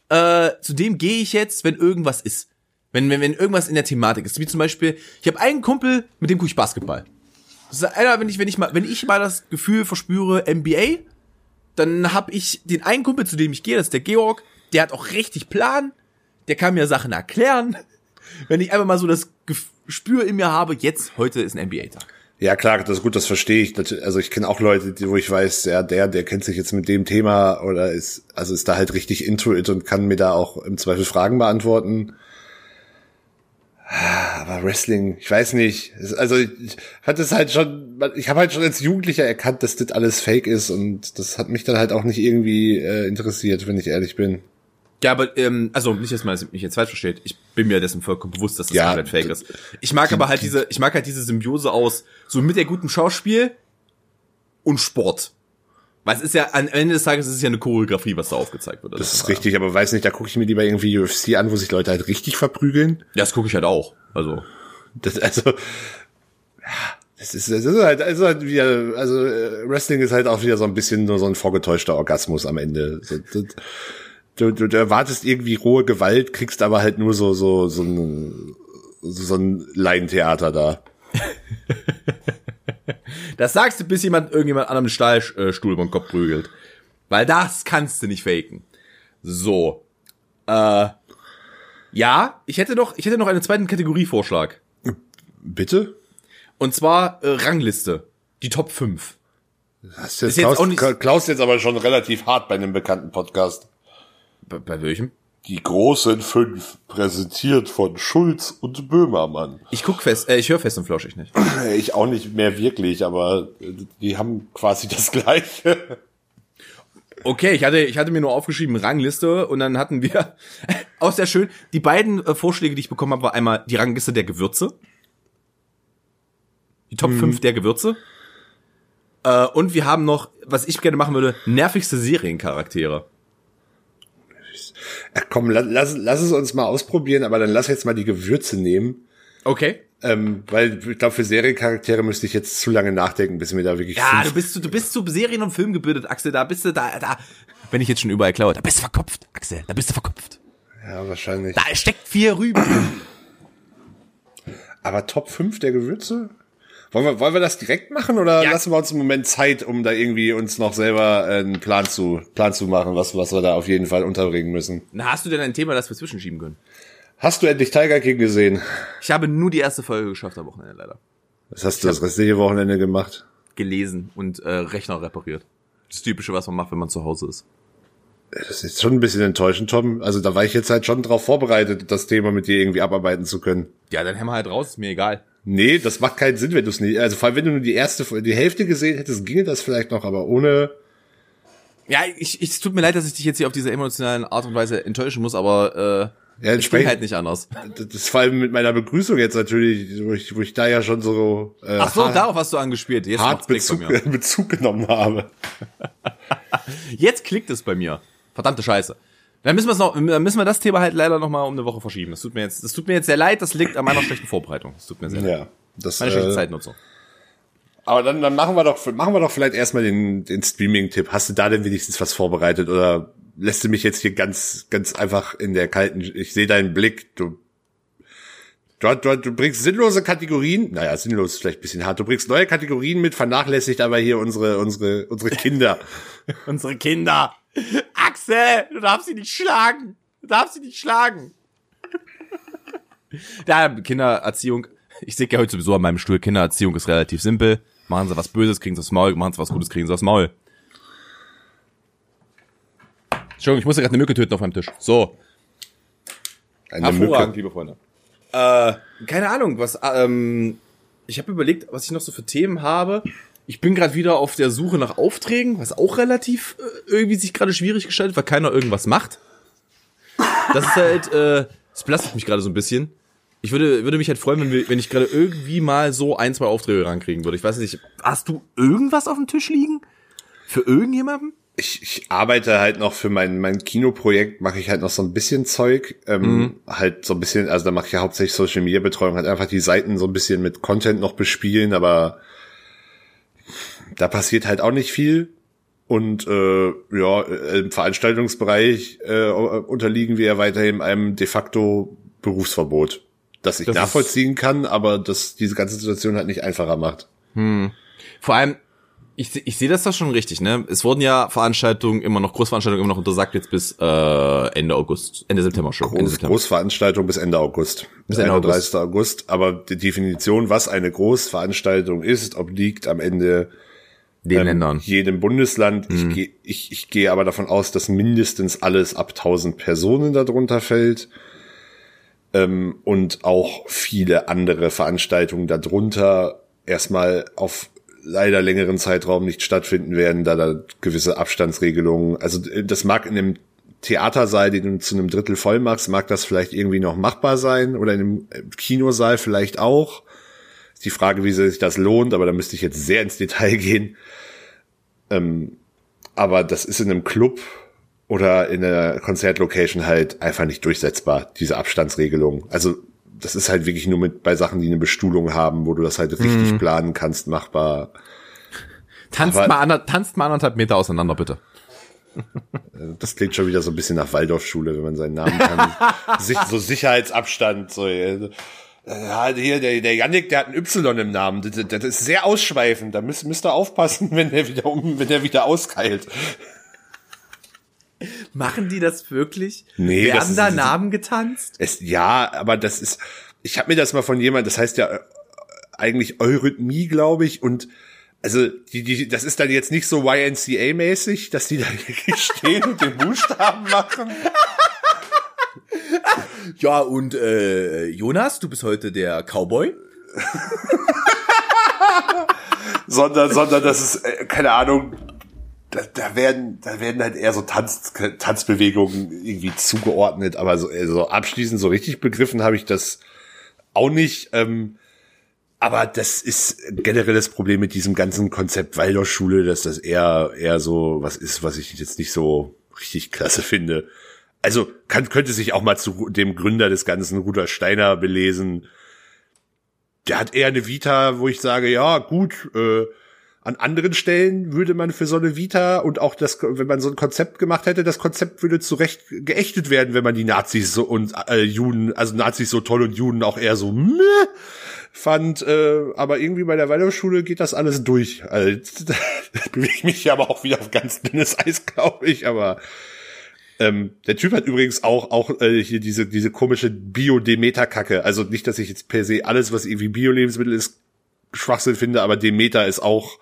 äh, zu dem gehe ich jetzt, wenn irgendwas ist. Wenn, wenn, wenn irgendwas in der Thematik ist. Wie zum Beispiel, ich habe einen Kumpel, mit dem gucke ich Basketball. Das ist einer, wenn ich, wenn ich mal, wenn ich mal das Gefühl verspüre, NBA, dann habe ich den einen Kumpel, zu dem ich gehe, das ist der Georg, der hat auch richtig Plan der kann mir Sachen erklären. Wenn ich einfach mal so das Gespür in mir habe, jetzt, heute ist ein NBA-Tag. Ja, klar, das ist gut, das verstehe ich. Also ich kenne auch Leute, die, wo ich weiß, ja, der, der kennt sich jetzt mit dem Thema oder ist, also ist da halt richtig into it und kann mir da auch im Zweifel Fragen beantworten. Aber Wrestling, ich weiß nicht. Also ich hatte es halt schon, ich habe halt schon als Jugendlicher erkannt, dass das alles Fake ist und das hat mich dann halt auch nicht irgendwie äh, interessiert, wenn ich ehrlich bin. Ja, aber ähm, also nicht, dass man mich jetzt falsch versteht. Ich bin mir dessen vollkommen bewusst, dass das ja, komplett fake ist. Ich mag aber halt diese, ich mag halt diese Symbiose aus so mit der guten Schauspiel und Sport. Weil es ist ja, am Ende des Tages ist es ja eine Choreografie, was da aufgezeigt wird. Das ist richtig, aber weiß nicht, da gucke ich mir lieber irgendwie UFC an, wo sich Leute halt richtig verprügeln. Ja, das gucke ich halt auch. Also. Das, also, das ist, das ist halt, also halt wieder, also äh, Wrestling ist halt auch wieder so ein bisschen nur so ein vorgetäuschter Orgasmus am Ende. So, das, du, du, du erwartest irgendwie rohe Gewalt, kriegst aber halt nur so, so, so ein, so ein Laientheater da. das sagst du, bis jemand irgendjemand an einem Stahlstuhl über den Kopf prügelt. Weil das kannst du nicht faken. So. Äh, ja, ich hätte noch, ich hätte noch einen zweiten Kategorievorschlag. Bitte? Und zwar äh, Rangliste. Die Top 5. Das ist jetzt, ist jetzt Klaus, Klaus jetzt aber schon relativ hart bei einem bekannten Podcast. Bei, bei welchem? Die großen fünf, präsentiert von Schulz und Böhmermann. Ich guck fest, äh, ich höre fest und flauschig nicht. Ich auch nicht mehr wirklich, aber die haben quasi das Gleiche. Okay, ich hatte, ich hatte mir nur aufgeschrieben Rangliste und dann hatten wir auch sehr schön. Die beiden äh, Vorschläge, die ich bekommen habe, war einmal die Rangliste der Gewürze. Die Top hm. 5 der Gewürze. Äh, und wir haben noch, was ich gerne machen würde, nervigste Seriencharaktere. Ach komm, lass, lass es uns mal ausprobieren, aber dann lass jetzt mal die Gewürze nehmen. Okay. Ähm, weil ich glaube, für Seriencharaktere müsste ich jetzt zu lange nachdenken, bis mir da wirklich. Ja, du bist du bist zu Serien und Film gebildet, Axel. Da bist du da da. Wenn ich jetzt schon überall klaue, da bist du verkopft, Axel. Da bist du verkopft. Ja, wahrscheinlich. Da steckt vier Rüben. Aber Top 5 der Gewürze? Wollen wir, wollen wir das direkt machen oder ja. lassen wir uns im Moment Zeit, um da irgendwie uns noch selber einen Plan zu, Plan zu machen, was, was wir da auf jeden Fall unterbringen müssen? Na, hast du denn ein Thema, das wir zwischenschieben können? Hast du endlich Tiger King gesehen? Ich habe nur die erste Folge geschafft am Wochenende leider. Was hast ich du das restliche Wochenende gemacht? Gelesen und äh, Rechner repariert. Das Typische, was man macht, wenn man zu Hause ist. Das ist schon ein bisschen enttäuschend, Tom. Also da war ich jetzt halt schon drauf vorbereitet, das Thema mit dir irgendwie abarbeiten zu können. Ja, dann hämmer halt raus, ist mir egal. Nee, das macht keinen Sinn, wenn du es nicht. Also vor allem, wenn du nur die erste, die Hälfte gesehen hättest, ginge das vielleicht noch, aber ohne. Ja, ich, ich, es tut mir leid, dass ich dich jetzt hier auf diese emotionalen Art und Weise enttäuschen muss, aber äh, ja, ich bin halt nicht anders. Das ist vor allem mit meiner Begrüßung jetzt natürlich, wo ich, wo ich da ja schon so. Äh, Ach so, hart, darauf hast du angespielt. Jetzt hart Bezug, Bezug genommen habe. jetzt klickt es bei mir. Verdammte Scheiße. Dann müssen wir noch, dann müssen wir das Thema halt leider noch mal um eine Woche verschieben. Das tut mir jetzt, das tut mir jetzt sehr leid. Das liegt an meiner schlechten Vorbereitung. Das tut mir sehr leid. Ja, das, Meine schlechte äh, Zeitnutzung. Aber dann, dann machen wir doch, machen wir doch vielleicht erstmal den, den Streaming-Tipp. Hast du da denn wenigstens was vorbereitet oder lässt du mich jetzt hier ganz, ganz einfach in der kalten, ich sehe deinen Blick, du, du, du, du bringst sinnlose Kategorien, naja, sinnlos ist vielleicht ein bisschen hart, du bringst neue Kategorien mit, vernachlässigt aber hier unsere, unsere, unsere Kinder. unsere Kinder. Axel, du darfst sie nicht schlagen. Du darfst sie nicht schlagen. ja, Kindererziehung. Ich sehe ja heute sowieso an meinem Stuhl, Kindererziehung ist relativ simpel. Machen sie was Böses, kriegen sie das Maul. Machen sie was Gutes, kriegen sie das Maul. Entschuldigung, ich muss gerade eine Mücke töten auf meinem Tisch. So. Eine Hervorragend, Mücke. liebe Freunde. Äh, keine Ahnung, was, ähm, ich habe überlegt, was ich noch so für Themen habe. Ich bin gerade wieder auf der Suche nach Aufträgen, was auch relativ äh, irgendwie sich gerade schwierig gestaltet, weil keiner irgendwas macht. Das ist halt, äh, das belastet mich gerade so ein bisschen. Ich würde, würde mich halt freuen, wenn, wir, wenn ich gerade irgendwie mal so ein, zwei Aufträge rankriegen würde. Ich weiß nicht, hast du irgendwas auf dem Tisch liegen? Für irgendjemanden? Ich, ich arbeite halt noch für mein, mein Kinoprojekt, mache ich halt noch so ein bisschen Zeug. Ähm, mhm. Halt so ein bisschen, also da mache ich ja hauptsächlich Social Media Betreuung, halt einfach die Seiten so ein bisschen mit Content noch bespielen, aber da passiert halt auch nicht viel. Und äh, ja, im Veranstaltungsbereich äh, unterliegen wir ja weiterhin einem de facto Berufsverbot, das ich das nachvollziehen kann, aber das diese ganze Situation halt nicht einfacher macht. Hm. Vor allem, ich, ich sehe das doch schon richtig, ne? Es wurden ja Veranstaltungen immer noch, Großveranstaltungen immer noch untersagt jetzt bis äh, Ende August, Ende September schon. Groß, Ende September. Großveranstaltung bis Ende August. Bis Ende 31. August. August. Aber die Definition, was eine Großveranstaltung ist, obliegt am Ende den ähm, Ländern. Jedem Bundesland. Mhm. Ich, gehe, ich, ich gehe aber davon aus, dass mindestens alles ab 1000 Personen darunter fällt. Ähm, und auch viele andere Veranstaltungen darunter erstmal auf leider längeren Zeitraum nicht stattfinden werden, da da gewisse Abstandsregelungen, also äh, das mag in einem Theatersaal, den du zu einem Drittel voll machst, mag das vielleicht irgendwie noch machbar sein oder in einem äh, Kinosaal vielleicht auch die Frage, wie sich das lohnt, aber da müsste ich jetzt sehr ins Detail gehen. Ähm, aber das ist in einem Club oder in einer Konzertlocation halt einfach nicht durchsetzbar, diese Abstandsregelung. Also das ist halt wirklich nur mit bei Sachen, die eine Bestuhlung haben, wo du das halt richtig mm. planen kannst, machbar. Tanzt aber, mal, ander, tanzt mal anderthalb Meter auseinander, bitte. Das klingt schon wieder so ein bisschen nach Waldorfschule, wenn man seinen Namen kann. so Sicherheitsabstand, so. Ja, hier, der, der Yannick, der hat ein Y im Namen. Das, das ist sehr ausschweifend. Da müsst, müsst ihr aufpassen, wenn der wieder um, wenn der wieder auskeilt. Machen die das wirklich? Nee, Werden das da ist, Namen getanzt? Es, ja, aber das ist, ich habe mir das mal von jemand, das heißt ja äh, eigentlich Eurythmie, glaube ich, und also die, die, das ist dann jetzt nicht so YNCA-mäßig, dass die da stehen und den Buchstaben machen. Ja, und äh, Jonas, du bist heute der Cowboy. sondern, sondern das ist, äh, keine Ahnung, da, da werden, da werden halt eher so Tanz, Tanzbewegungen irgendwie zugeordnet, aber so, also abschließend so richtig begriffen habe ich das auch nicht. Ähm, aber das ist generell das Problem mit diesem ganzen Konzept Waldorfschule, dass das eher, eher so was ist, was ich jetzt nicht so richtig klasse finde also kann, könnte sich auch mal zu dem Gründer des ganzen Rudolf Steiner belesen. Der hat eher eine Vita, wo ich sage, ja, gut, äh, an anderen Stellen würde man für so eine Vita und auch das, wenn man so ein Konzept gemacht hätte, das Konzept würde zurecht geächtet werden, wenn man die Nazis so und äh, Juden, also Nazis so toll und Juden auch eher so meh, fand, äh, aber irgendwie bei der Waldorfschule geht das alles durch. Also, da bewege ich mich ja aber auch wieder auf ganz dünnes Eis, glaube ich, aber ähm, der Typ hat übrigens auch auch äh, hier diese diese komische Bio-Demeter-Kacke. Also nicht, dass ich jetzt per se alles, was irgendwie Bio-Lebensmittel ist, Schwachsinn finde, aber Demeter ist auch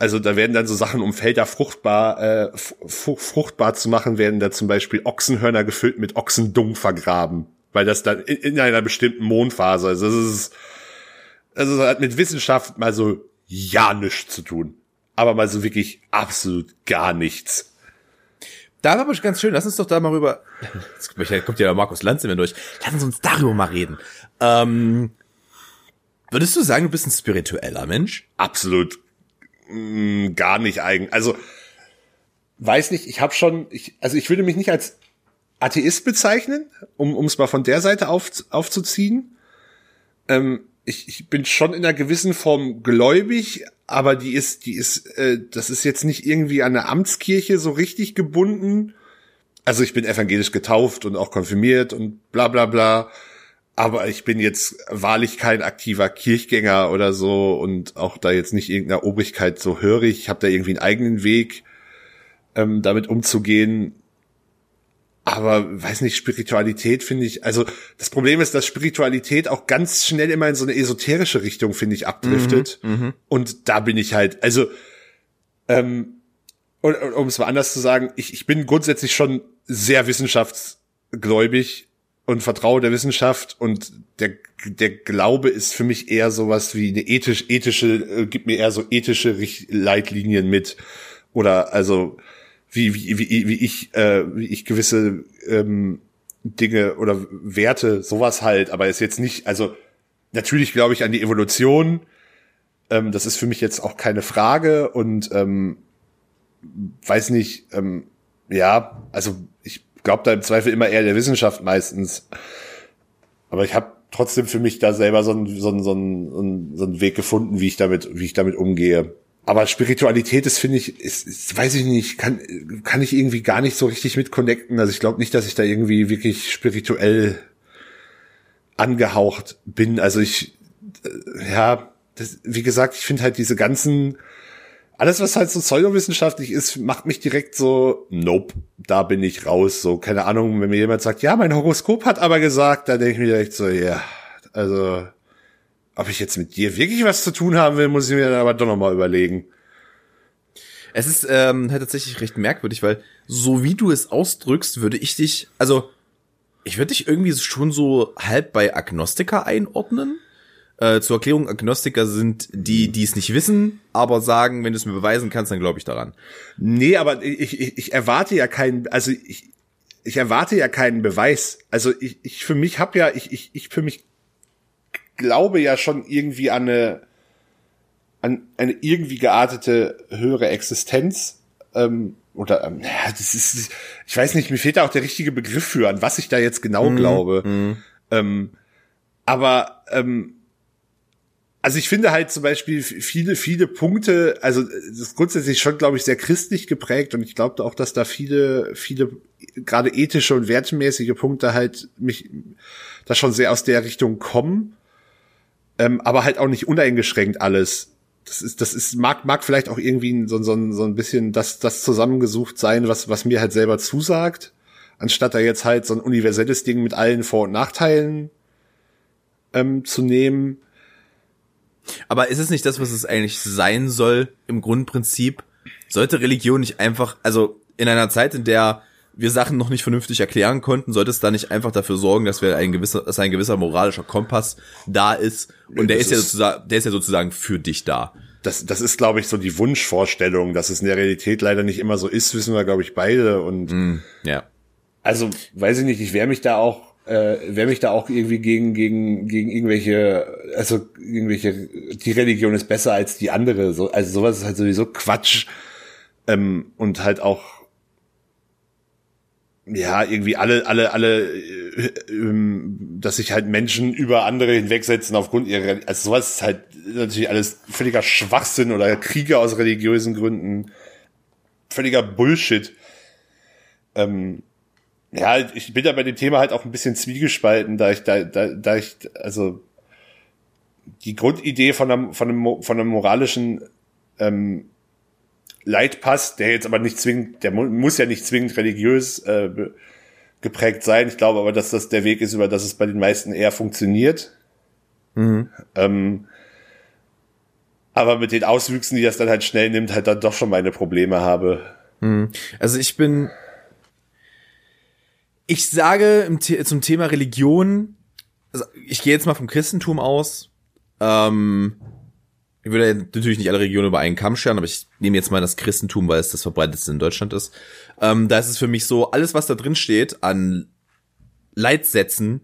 also da werden dann so Sachen, um Felder fruchtbar, äh, fruchtbar zu machen, werden da zum Beispiel Ochsenhörner gefüllt mit Ochsendung vergraben, weil das dann in, in einer bestimmten Mondphase, also das ist, also das hat mit Wissenschaft mal so ja nichts zu tun, aber mal so wirklich absolut gar nichts. Da war aber ganz schön, lass uns doch da mal rüber, jetzt kommt ja der Markus Lanz immer durch, lass uns darüber mal reden. Ähm, würdest du sagen, du bist ein spiritueller Mensch? Absolut mh, mm, gar nicht eigen. Also weiß nicht, ich habe schon, ich, also ich würde mich nicht als Atheist bezeichnen, um es mal von der Seite auf, aufzuziehen. Ähm, ich, ich bin schon in einer gewissen Form gläubig, aber die ist, die ist, äh, das ist jetzt nicht irgendwie an der Amtskirche so richtig gebunden. Also ich bin evangelisch getauft und auch konfirmiert und bla bla bla aber ich bin jetzt wahrlich kein aktiver Kirchgänger oder so und auch da jetzt nicht irgendeiner Obrigkeit so hörig. Ich habe da irgendwie einen eigenen Weg, ähm, damit umzugehen. Aber weiß nicht, Spiritualität finde ich, also das Problem ist, dass Spiritualität auch ganz schnell immer in so eine esoterische Richtung, finde ich, abdriftet. Mhm, mhm. und da bin ich halt, also, ähm, und, um es mal anders zu sagen, ich, ich bin grundsätzlich schon sehr wissenschaftsgläubig und vertraue der Wissenschaft und der, der Glaube ist für mich eher sowas wie eine ethisch, ethische, äh, gibt mir eher so ethische Leitlinien mit oder also wie, wie, wie, wie ich, äh, wie ich gewisse ähm, Dinge oder Werte, sowas halt, aber ist jetzt nicht, also natürlich glaube ich an die Evolution, ähm, das ist für mich jetzt auch keine Frage und ähm, weiß nicht, ähm, ja, also ich glaube da im Zweifel immer eher der Wissenschaft meistens. Aber ich habe trotzdem für mich da selber so einen, so, einen, so, einen, so einen Weg gefunden, wie ich damit, wie ich damit umgehe. Aber Spiritualität ist, finde ich, ist, ist, weiß ich nicht, kann, kann ich irgendwie gar nicht so richtig mit connecten. Also ich glaube nicht, dass ich da irgendwie wirklich spirituell angehaucht bin. Also ich, äh, ja, das, wie gesagt, ich finde halt diese ganzen alles, was halt so pseudowissenschaftlich ist, macht mich direkt so, nope, da bin ich raus. So, keine Ahnung, wenn mir jemand sagt, ja, mein Horoskop hat aber gesagt, da denke ich mir direkt so, ja, also, ob ich jetzt mit dir wirklich was zu tun haben will, muss ich mir dann aber doch nochmal überlegen. Es ist ähm, halt tatsächlich recht merkwürdig, weil so wie du es ausdrückst, würde ich dich, also ich würde dich irgendwie schon so halb bei Agnostiker einordnen. Äh, zur Erklärung, Agnostiker sind die, die es nicht wissen, aber sagen, wenn du es mir beweisen kannst, dann glaube ich daran. Nee, aber ich, ich, ich erwarte ja keinen, also ich, ich erwarte ja keinen Beweis. Also ich, ich für mich habe ja, ich, ich, ich für mich glaube ja schon irgendwie an eine, an eine irgendwie geartete höhere Existenz. Ähm, oder ähm, ja, das ist, ich weiß nicht, mir fehlt da auch der richtige Begriff für, an was ich da jetzt genau mm, glaube. Mm. Ähm, aber ähm, also ich finde halt zum Beispiel viele, viele Punkte, also das ist grundsätzlich schon, glaube ich, sehr christlich geprägt und ich glaube auch, dass da viele, viele gerade ethische und wertemäßige Punkte halt mich da schon sehr aus der Richtung kommen, ähm, aber halt auch nicht uneingeschränkt alles. Das ist, das ist, mag, mag vielleicht auch irgendwie so, so, so ein bisschen das, das zusammengesucht sein, was, was mir halt selber zusagt, anstatt da jetzt halt so ein universelles Ding mit allen Vor- und Nachteilen ähm, zu nehmen aber ist es nicht das, was es eigentlich sein soll im Grundprinzip? Sollte Religion nicht einfach, also in einer Zeit, in der wir Sachen noch nicht vernünftig erklären konnten, sollte es da nicht einfach dafür sorgen, dass wir ein gewisser, dass ein gewisser moralischer Kompass da ist und der ist, ist ja sozusagen, der ist ja sozusagen für dich da. Das, das ist, glaube ich, so die Wunschvorstellung, dass es in der Realität leider nicht immer so ist, wissen wir, glaube ich, beide und mm, ja. Also, weiß ich nicht, ich wehre mich da auch äh, wer mich da auch irgendwie gegen gegen gegen irgendwelche also irgendwelche die Religion ist besser als die andere so also sowas ist halt sowieso Quatsch ähm, und halt auch ja irgendwie alle alle alle äh, ähm, dass sich halt Menschen über andere hinwegsetzen aufgrund ihrer also sowas ist halt natürlich alles völliger Schwachsinn oder Kriege aus religiösen Gründen. Völliger Bullshit. Ähm, ja, ich bin da bei dem Thema halt auch ein bisschen zwiegespalten, da ich da, da, da ich, also die Grundidee von einem, von einem, von einem moralischen ähm, Leitpass, der jetzt aber nicht zwingend, der mu muss ja nicht zwingend religiös äh, geprägt sein. Ich glaube aber, dass das der Weg ist, über das es bei den meisten eher funktioniert. Mhm. Ähm, aber mit den Auswüchsen, die das dann halt schnell nimmt, halt dann doch schon meine Probleme habe. Mhm. Also ich bin, ich sage zum Thema Religion, also ich gehe jetzt mal vom Christentum aus. Ähm, ich würde natürlich nicht alle Regionen über einen Kamm scheren, aber ich nehme jetzt mal das Christentum, weil es das verbreitetste in Deutschland ist. Ähm, da ist es für mich so, alles, was da drin steht an Leitsätzen,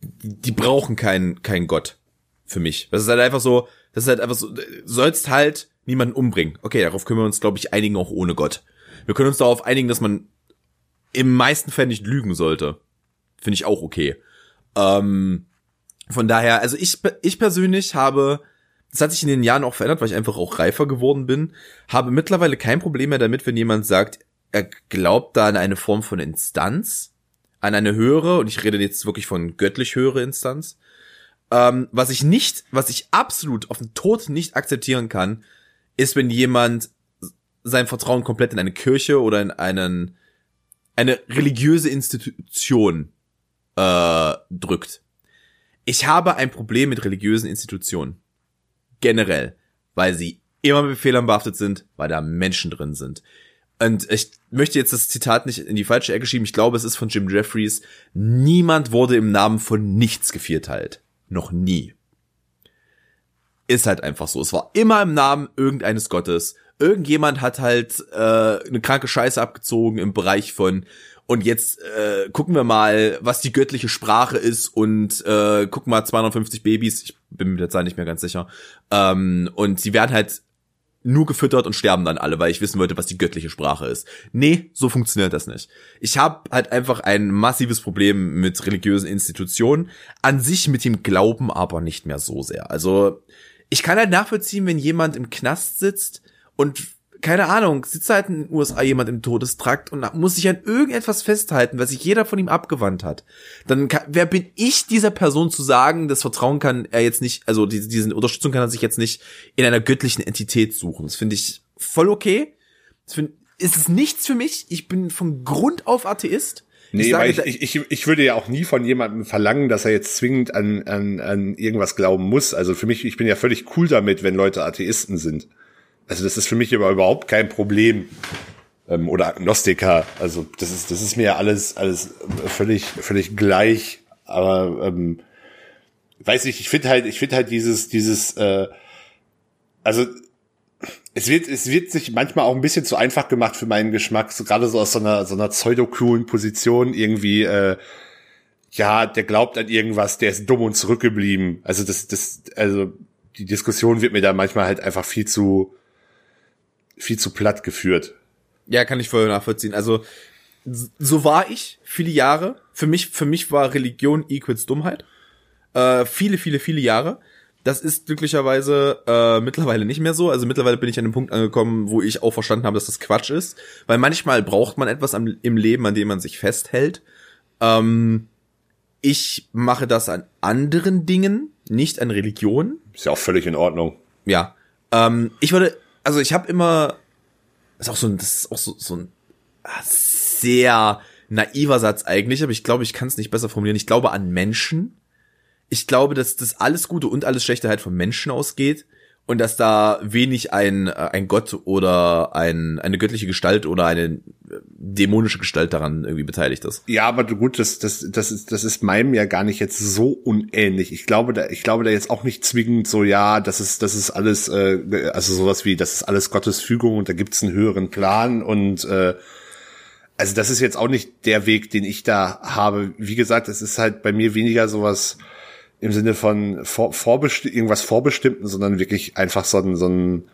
die, brauchen keinen keinen Gott für mich. Das ist halt einfach so, das ist halt einfach so, sollst halt niemanden umbringen. Okay, darauf können wir uns, glaube ich, einigen auch ohne Gott. Wir können uns darauf einigen, dass man im meisten Fällen nicht lügen sollte. Finde ich auch okay. Ähm, von daher, also ich, ich persönlich habe das hat sich in den Jahren auch verändert, weil ich einfach auch reifer geworden bin. Habe mittlerweile kein Problem mehr damit, wenn jemand sagt, er glaubt da an eine Form von Instanz, an eine höhere, und ich rede jetzt wirklich von göttlich höhere Instanz. Ähm, was ich nicht, was ich absolut auf den Tod nicht akzeptieren kann, ist, wenn jemand sein Vertrauen komplett in eine Kirche oder in einen, eine religiöse Institution äh, drückt. Ich habe ein Problem mit religiösen Institutionen generell, weil sie immer mit Fehlern behaftet sind, weil da Menschen drin sind. Und ich möchte jetzt das Zitat nicht in die falsche Ecke schieben. Ich glaube, es ist von Jim Jeffries. Niemand wurde im Namen von nichts gevierteilt. Noch nie. Ist halt einfach so. Es war immer im Namen irgendeines Gottes. Irgendjemand hat halt äh, eine kranke Scheiße abgezogen im Bereich von und jetzt äh, gucken wir mal, was die göttliche Sprache ist und äh, gucken mal 250 Babys, ich bin mir der Zahl nicht mehr ganz sicher. Ähm, und sie werden halt nur gefüttert und sterben dann alle, weil ich wissen wollte, was die göttliche Sprache ist. Nee, so funktioniert das nicht. Ich habe halt einfach ein massives Problem mit religiösen Institutionen, an sich mit dem Glauben aber nicht mehr so sehr. Also ich kann halt nachvollziehen, wenn jemand im Knast sitzt und keine Ahnung, sitzt halt in den USA jemand im Todestrakt und muss sich an irgendetwas festhalten, was sich jeder von ihm abgewandt hat. Dann kann, wer bin ich dieser Person zu sagen, das Vertrauen kann er jetzt nicht, also diese, diese Unterstützung kann er sich jetzt nicht in einer göttlichen Entität suchen. Das finde ich voll okay. Das find, ist es nichts für mich. Ich bin von Grund auf Atheist. Nee, ich, sage, weil ich, ich, ich würde ja auch nie von jemandem verlangen, dass er jetzt zwingend an, an, an irgendwas glauben muss. Also für mich, ich bin ja völlig cool damit, wenn Leute Atheisten sind. Also das ist für mich aber überhaupt kein Problem. Ähm, oder Agnostiker. Also das ist, das ist mir alles, alles völlig, völlig gleich. Aber ähm, weiß ich, ich finde halt, ich finde halt dieses, dieses, äh, also es wird, es wird sich manchmal auch ein bisschen zu einfach gemacht für meinen Geschmack, so gerade so aus so einer, so einer pseudo-coolen Position irgendwie, äh, ja, der glaubt an irgendwas, der ist dumm und zurückgeblieben. Also das, das, also die Diskussion wird mir da manchmal halt einfach viel zu, viel zu platt geführt. Ja, kann ich voll nachvollziehen. Also so war ich viele Jahre. Für mich, für mich war Religion equals Dummheit. Äh, viele, viele, viele Jahre. Das ist glücklicherweise äh, mittlerweile nicht mehr so. Also mittlerweile bin ich an dem Punkt angekommen, wo ich auch verstanden habe, dass das Quatsch ist. Weil manchmal braucht man etwas am, im Leben, an dem man sich festhält. Ähm, ich mache das an anderen Dingen, nicht an Religion. Ist ja auch völlig in Ordnung. Ja. Ähm, ich würde also ich habe immer, ist auch so ein, das ist auch so, so ein ah, sehr naiver Satz eigentlich, aber ich glaube, ich kann es nicht besser formulieren. Ich glaube an Menschen. Ich glaube, dass das alles Gute und alles Schlechte halt vom Menschen ausgeht und dass da wenig ein, äh, ein Gott oder ein, eine göttliche Gestalt oder eine äh, dämonische Gestalt daran irgendwie beteiligt ist. Ja, aber gut, das, das, das, ist, das ist meinem ja gar nicht jetzt so unähnlich. Ich glaube da, ich glaube da jetzt auch nicht zwingend so, ja, das ist, das ist alles, äh, also sowas wie, das ist alles Gottes Fügung und da gibt's einen höheren Plan und äh, also das ist jetzt auch nicht der Weg, den ich da habe. Wie gesagt, es ist halt bei mir weniger sowas, im Sinne von vor, vorbesti irgendwas Vorbestimmten, sondern wirklich einfach so ein, so ein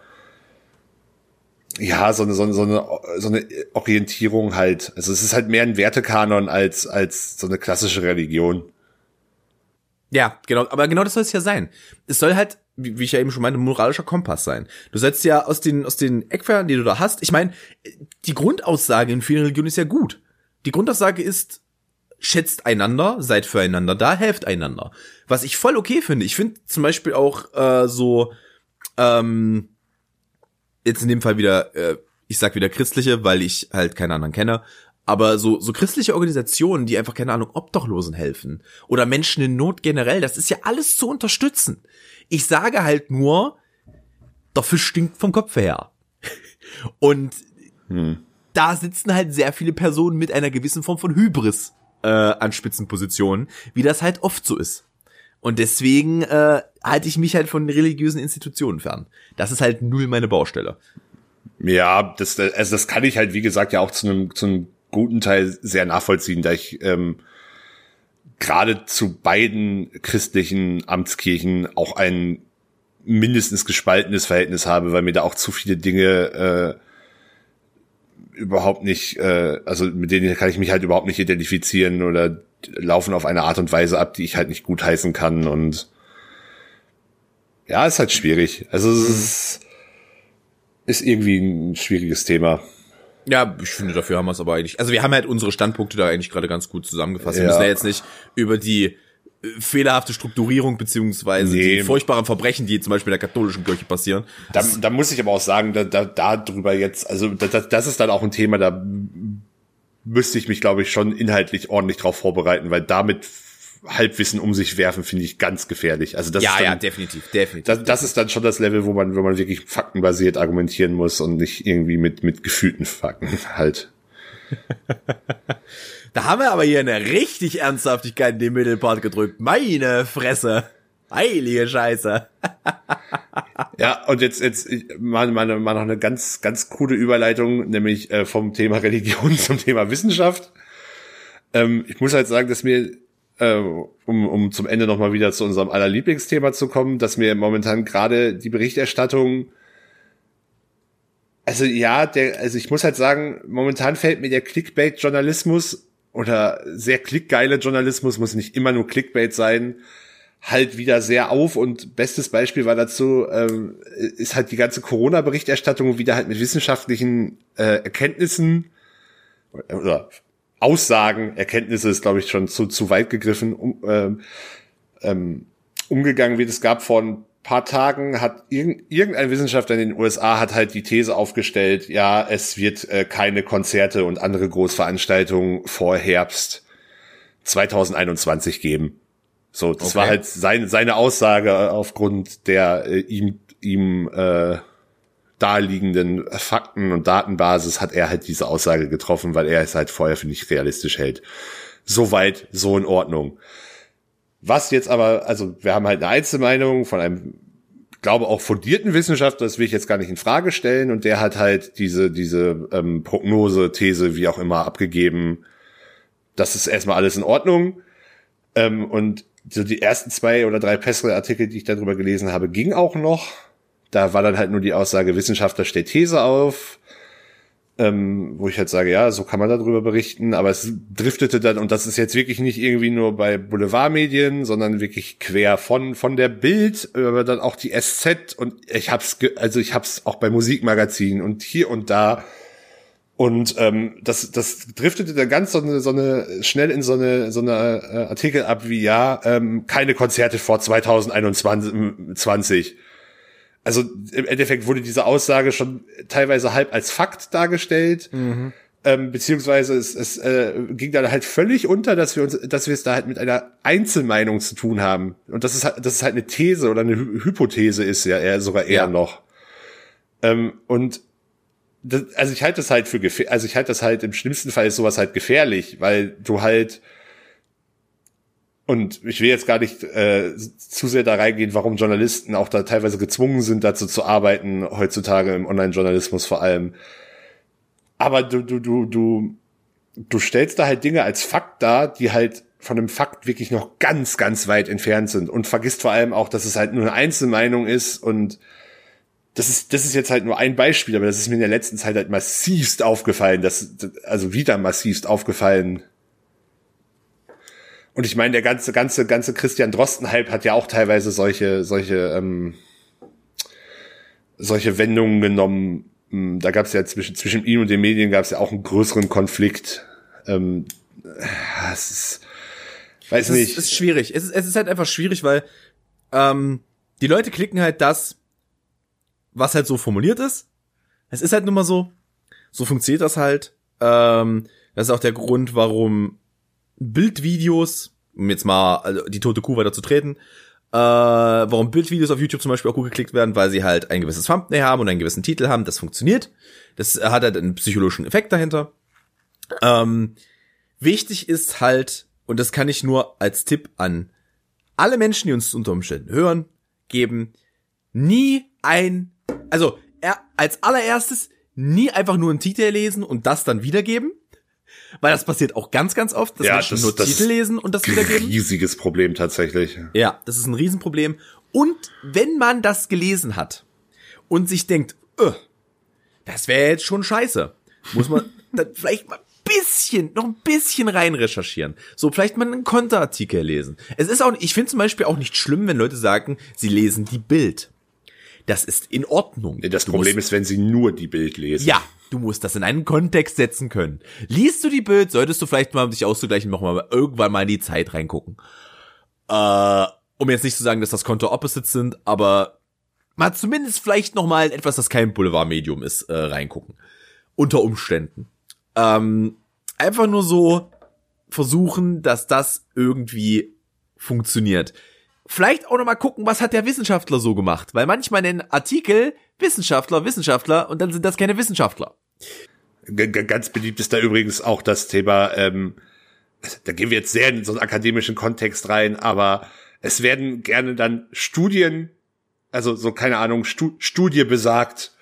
ja, so eine, so, eine, so, eine, so eine Orientierung halt. Also es ist halt mehr ein Wertekanon als, als so eine klassische Religion. Ja, genau, aber genau das soll es ja sein. Es soll halt, wie, wie ich ja eben schon meinte, ein moralischer Kompass sein. Du sollst ja aus den, aus den Eckpfeilern, die du da hast, ich meine, die Grundaussage in vielen Religionen ist ja gut. Die Grundaussage ist, schätzt einander, seid füreinander da, helft einander. Was ich voll okay finde. Ich finde zum Beispiel auch äh, so, ähm, jetzt in dem Fall wieder, äh, ich sag wieder christliche, weil ich halt keine anderen kenne, aber so, so christliche Organisationen, die einfach, keine Ahnung, Obdachlosen helfen oder Menschen in Not generell, das ist ja alles zu unterstützen. Ich sage halt nur, der Fisch stinkt vom Kopf her. Und hm. da sitzen halt sehr viele Personen mit einer gewissen Form von Hybris äh, an Spitzenpositionen, wie das halt oft so ist. Und deswegen äh, halte ich mich halt von religiösen Institutionen fern. Das ist halt null meine Baustelle. Ja, das, also das kann ich halt, wie gesagt, ja auch zu einem, zu einem guten Teil sehr nachvollziehen, da ich ähm, gerade zu beiden christlichen Amtskirchen auch ein mindestens gespaltenes Verhältnis habe, weil mir da auch zu viele Dinge äh, überhaupt nicht, äh, also mit denen kann ich mich halt überhaupt nicht identifizieren oder laufen auf eine Art und Weise ab, die ich halt nicht gut heißen kann und ja, ist halt schwierig. Also es ist, ist irgendwie ein schwieriges Thema. Ja, ich finde, dafür haben wir es aber eigentlich. Also wir haben halt unsere Standpunkte da eigentlich gerade ganz gut zusammengefasst. Wir müssen ja jetzt nicht über die fehlerhafte Strukturierung beziehungsweise nee. die furchtbaren Verbrechen, die zum Beispiel in der katholischen Kirche passieren. Da, da muss ich aber auch sagen, da, da, da drüber jetzt, also da, das ist dann auch ein Thema, da müsste ich mich, glaube ich, schon inhaltlich ordentlich drauf vorbereiten, weil damit Halbwissen um sich werfen, finde ich ganz gefährlich. Also das ja, ist dann, ja, definitiv, definitiv. Das, das ist dann schon das Level, wo man, wo man wirklich faktenbasiert argumentieren muss und nicht irgendwie mit, mit gefühlten Fakten halt. da haben wir aber hier eine richtig Ernsthaftigkeit in den Mittelpart gedrückt. Meine Fresse. Heilige Scheiße. ja, und jetzt, jetzt mal, mal, mal noch eine ganz, ganz coole Überleitung, nämlich äh, vom Thema Religion zum Thema Wissenschaft. Ähm, ich muss halt sagen, dass mir äh, um, um zum Ende nochmal wieder zu unserem allerlieblingsthema zu kommen, dass mir momentan gerade die Berichterstattung also ja, der, also ich muss halt sagen, momentan fällt mir der Clickbait-Journalismus oder sehr klickgeile Journalismus, muss nicht immer nur Clickbait sein, halt wieder sehr auf. Und bestes Beispiel war dazu, ähm, ist halt die ganze Corona-Berichterstattung wieder halt mit wissenschaftlichen äh, Erkenntnissen. Oder Aussagen, Erkenntnisse ist, glaube ich, schon zu, zu weit gegriffen, um, ähm, ähm, umgegangen wird. Es gab vor ein paar Tagen, hat irg irgendein Wissenschaftler in den USA hat halt die These aufgestellt, ja, es wird äh, keine Konzerte und andere Großveranstaltungen vor Herbst 2021 geben. So, das okay. war halt sein, seine Aussage aufgrund der äh, ihm, ihm äh, daliegenden Fakten und Datenbasis hat er halt diese Aussage getroffen, weil er es halt vorher für nicht realistisch hält. Soweit, so in Ordnung. Was jetzt aber, also wir haben halt eine Einzelmeinung von einem, glaube auch fundierten Wissenschaftler, das will ich jetzt gar nicht in Frage stellen, und der hat halt diese, diese ähm, Prognose, These, wie auch immer, abgegeben. Das ist erstmal alles in Ordnung. Ähm, und so die ersten zwei oder drei Presse-Artikel, die ich darüber gelesen habe, ging auch noch. Da war dann halt nur die Aussage, Wissenschaftler stellt These auf, ähm, wo ich halt sage, ja, so kann man darüber berichten, aber es driftete dann, und das ist jetzt wirklich nicht irgendwie nur bei Boulevardmedien, sondern wirklich quer von, von der Bild, aber dann auch die SZ und ich hab's, also ich hab's auch bei Musikmagazinen und hier und da. Und ähm, das, das driftete dann ganz so eine, so eine schnell in so eine, so eine äh, Artikel ab wie ja, ähm, keine Konzerte vor 2021 also im Endeffekt wurde diese Aussage schon teilweise halb als Fakt dargestellt. Mhm. Ähm, beziehungsweise es, es äh, ging dann halt völlig unter, dass wir uns, dass wir es da halt mit einer Einzelmeinung zu tun haben. Und das ist halt, das ist halt eine These oder eine Hy Hypothese ist ja eher sogar eher ja. noch. Ähm, und das, also ich halte das halt für gefährlich, also ich halte das halt im schlimmsten Fall ist sowas halt gefährlich, weil du halt und ich will jetzt gar nicht äh, zu sehr da reingehen, warum Journalisten auch da teilweise gezwungen sind, dazu zu arbeiten, heutzutage im Online-Journalismus vor allem. Aber du, du, du, du, du stellst da halt Dinge als Fakt dar, die halt von einem Fakt wirklich noch ganz, ganz weit entfernt sind und vergisst vor allem auch, dass es halt nur eine Einzelmeinung ist und das ist, das ist jetzt halt nur ein Beispiel, aber das ist mir in der letzten Zeit halt massivst aufgefallen, das, also wieder massivst aufgefallen, und ich meine, der ganze, ganze, ganze Christian Drosten-Hype hat ja auch teilweise solche, solche, ähm, solche Wendungen genommen. Hm, da gab es ja zwischen, zwischen ihm und den Medien gab es ja auch einen größeren Konflikt. Ähm, es ist, weiß es nicht. ist, ist schwierig. Es ist, es ist halt einfach schwierig, weil ähm, die Leute klicken halt das, was halt so formuliert ist. Es ist halt nun mal so. So funktioniert das halt. Ähm, das ist auch der Grund, warum Bildvideos, um jetzt mal also die tote Kuh weiter zu treten, äh, warum Bildvideos auf YouTube zum Beispiel auch gut geklickt werden, weil sie halt ein gewisses Thumbnail haben und einen gewissen Titel haben. Das funktioniert. Das hat halt einen psychologischen Effekt dahinter. Ähm, wichtig ist halt, und das kann ich nur als Tipp an alle Menschen, die uns unter Umständen hören, geben, nie ein, also er, als allererstes nie einfach nur einen Titel lesen und das dann wiedergeben. Weil das passiert auch ganz, ganz oft, dass Ja, Menschen das- nur das Titel lesen und das wiedergeben. riesiges Problem tatsächlich. Ja, das ist ein Riesenproblem. Und wenn man das gelesen hat und sich denkt, öh, das wäre jetzt schon scheiße, muss man dann vielleicht mal ein bisschen, noch ein bisschen rein recherchieren. So, vielleicht mal einen Konterartikel lesen. Es ist auch, ich finde zum Beispiel auch nicht schlimm, wenn Leute sagen, sie lesen die Bild. Das ist in Ordnung. Das Du Problem ist, wenn sie nur die Bild lesen. ja, du musst das in einen Kontext setzen können. Liest du die Bild, solltest du vielleicht mal, um dich auszugleichen, noch mal irgendwann mal in die Zeit reingucken. Äh, um jetzt nicht zu sagen, dass das Konto Opposites sind, aber mal zumindest vielleicht noch mal etwas, das kein Boulevardmedium ist, äh, reingucken. Unter Umständen. Ähm, einfach nur so versuchen, dass das irgendwie funktioniert. Vielleicht auch noch mal gucken, was hat der Wissenschaftler so gemacht, weil manchmal nennen Artikel Wissenschaftler Wissenschaftler und dann sind das keine Wissenschaftler. Ganz beliebt ist da übrigens auch das Thema, ähm, da gehen wir jetzt sehr in so einen akademischen Kontext rein, aber es werden gerne dann Studien, also so keine Ahnung, Stu Studie besagt,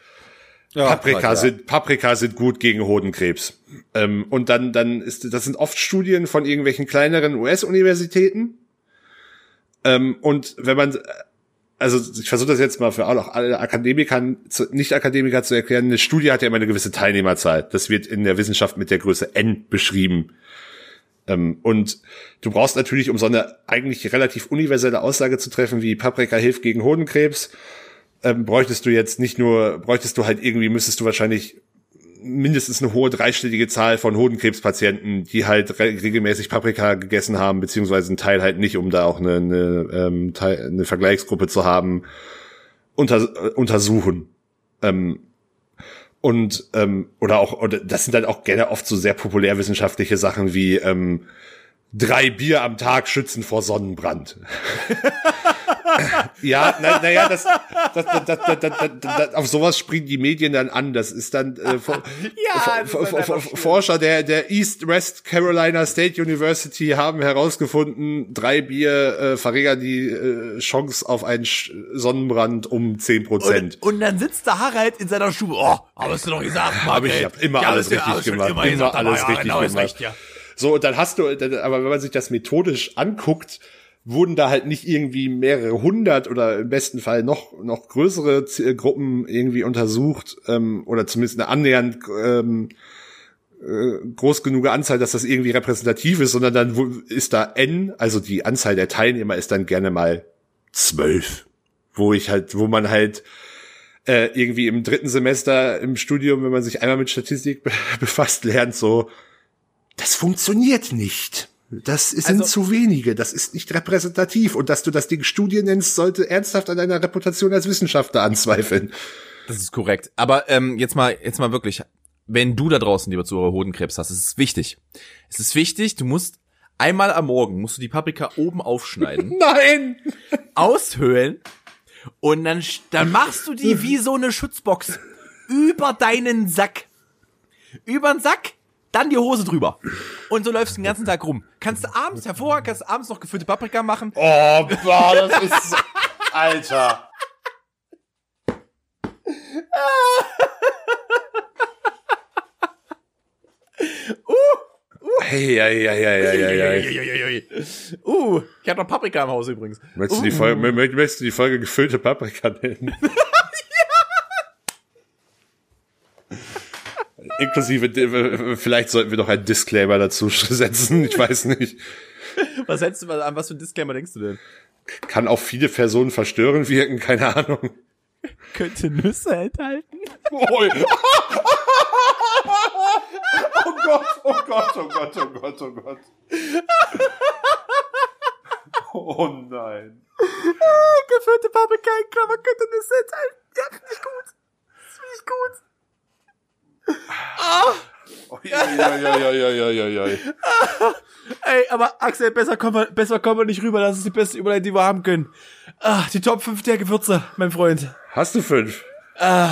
Paprika ja. sind Paprika sind gut gegen Hodenkrebs. Ähm, und dann dann ist das sind oft Studien von irgendwelchen kleineren US-Universitäten. Ähm, und wenn man also ich versuche das jetzt mal für auch alle Akademiker, Nicht-Akademiker zu erklären, eine Studie hat ja immer eine gewisse Teilnehmerzahl. Das wird in der Wissenschaft mit der Größe N beschrieben. Ähm, und du brauchst natürlich, um so eine eigentlich relativ universelle Aussage zu treffen, wie Paprika hilft gegen Hodenkrebs, ähm, bräuchtest du jetzt nicht nur, bräuchtest du halt irgendwie, müsstest du wahrscheinlich mindestens eine hohe dreistellige Zahl von Hodenkrebspatienten, die halt re regelmäßig Paprika gegessen haben, beziehungsweise ein Teil halt nicht, um da auch eine, eine, ähm, Teil, eine Vergleichsgruppe zu haben, unter, äh, untersuchen. Ähm, und ähm, oder auch, oder das sind dann auch gerne oft so sehr populärwissenschaftliche Sachen wie ähm, drei Bier am Tag schützen vor Sonnenbrand. ja, naja, na ja, das, das, das, das, das, auf sowas springen die Medien dann an. Das ist dann äh, Ja. Forscher der, der East West Carolina State University haben herausgefunden, drei Bier äh, verringern die äh, Chance auf einen Sonnenbrand um zehn Prozent. Und, dann sitzt der Harald in seiner Stube. Oh, aber hast du doch gesagt, Hab ich, hab immer alles richtig gemacht. Immer, alles richtig genau, gemacht. ja. So, und dann hast du, aber wenn man sich das methodisch anguckt, wurden da halt nicht irgendwie mehrere hundert oder im besten Fall noch, noch größere Z- Gruppen irgendwie untersucht, ähm, oder zumindest eine annähernd ähm, äh, groß genug Anzahl, dass das irgendwie repräsentativ ist, sondern dann ist da N, also die Anzahl der Teilnehmer ist dann gerne mal zwölf. Wo ich halt, wo man halt äh, irgendwie im dritten Semester im Studium, wenn man sich einmal mit Statistik be befasst, lernt so, das funktioniert nicht. Das sind Also- zu wenige, das ist nicht repräsentativ. Und dass du das Ding Studie nennst, sollte ernsthaft an deiner Reputation als Wissenschaftler anzweifeln. Das ist korrekt. Aber ähm, jetzt mal, jetzt mal wirklich, wenn du da draußen, lieber Zuhörer, Hodenkrebs hast, es ist wichtig. Es ist wichtig, du musst einmal am Morgen musst du die Paprika oben aufschneiden, Nein! aushöhlen und dann, dann machst du die wie so eine Schutzbox über deinen Sack. Über den Sack, dann die Hose drüber. Und so läufst du den ganzen Tag rum. Kannst du abends hervorragend, kannst du abends noch gefüllte Paprika machen. Oh, boah, das ist so, Alter. Hey, ja, ja, ja, ja, ja, ja. Uh, ich habe noch Paprika im Haus übrigens. Möchtest du die Folge, mö- mö- möchtest du die Folge gefüllte Paprika nennen? Inklusive, vielleicht sollten wir noch einen Disclaimer dazu setzen. Ich weiß nicht. Was hältst du, an was für ein Disclaimer denkst du denn? Kann auf viele Personen verstörend wirken, keine Ahnung. Könnte Nüsse enthalten? Oh, oh Gott, oh Gott, oh Gott, oh Gott, oh Gott. Oh nein. Gefüllte Paprika, könnte das jetzt halt. Ja, finde ich gut. Das finde ich gut. Ey, aber Axel, besser kommen wir, besser kommen wir nicht rüber. Das ist die beste Überleitung, die wir haben können. Ah, die Top 5 der Gewürze, mein Freund. Hast du 5? Ah,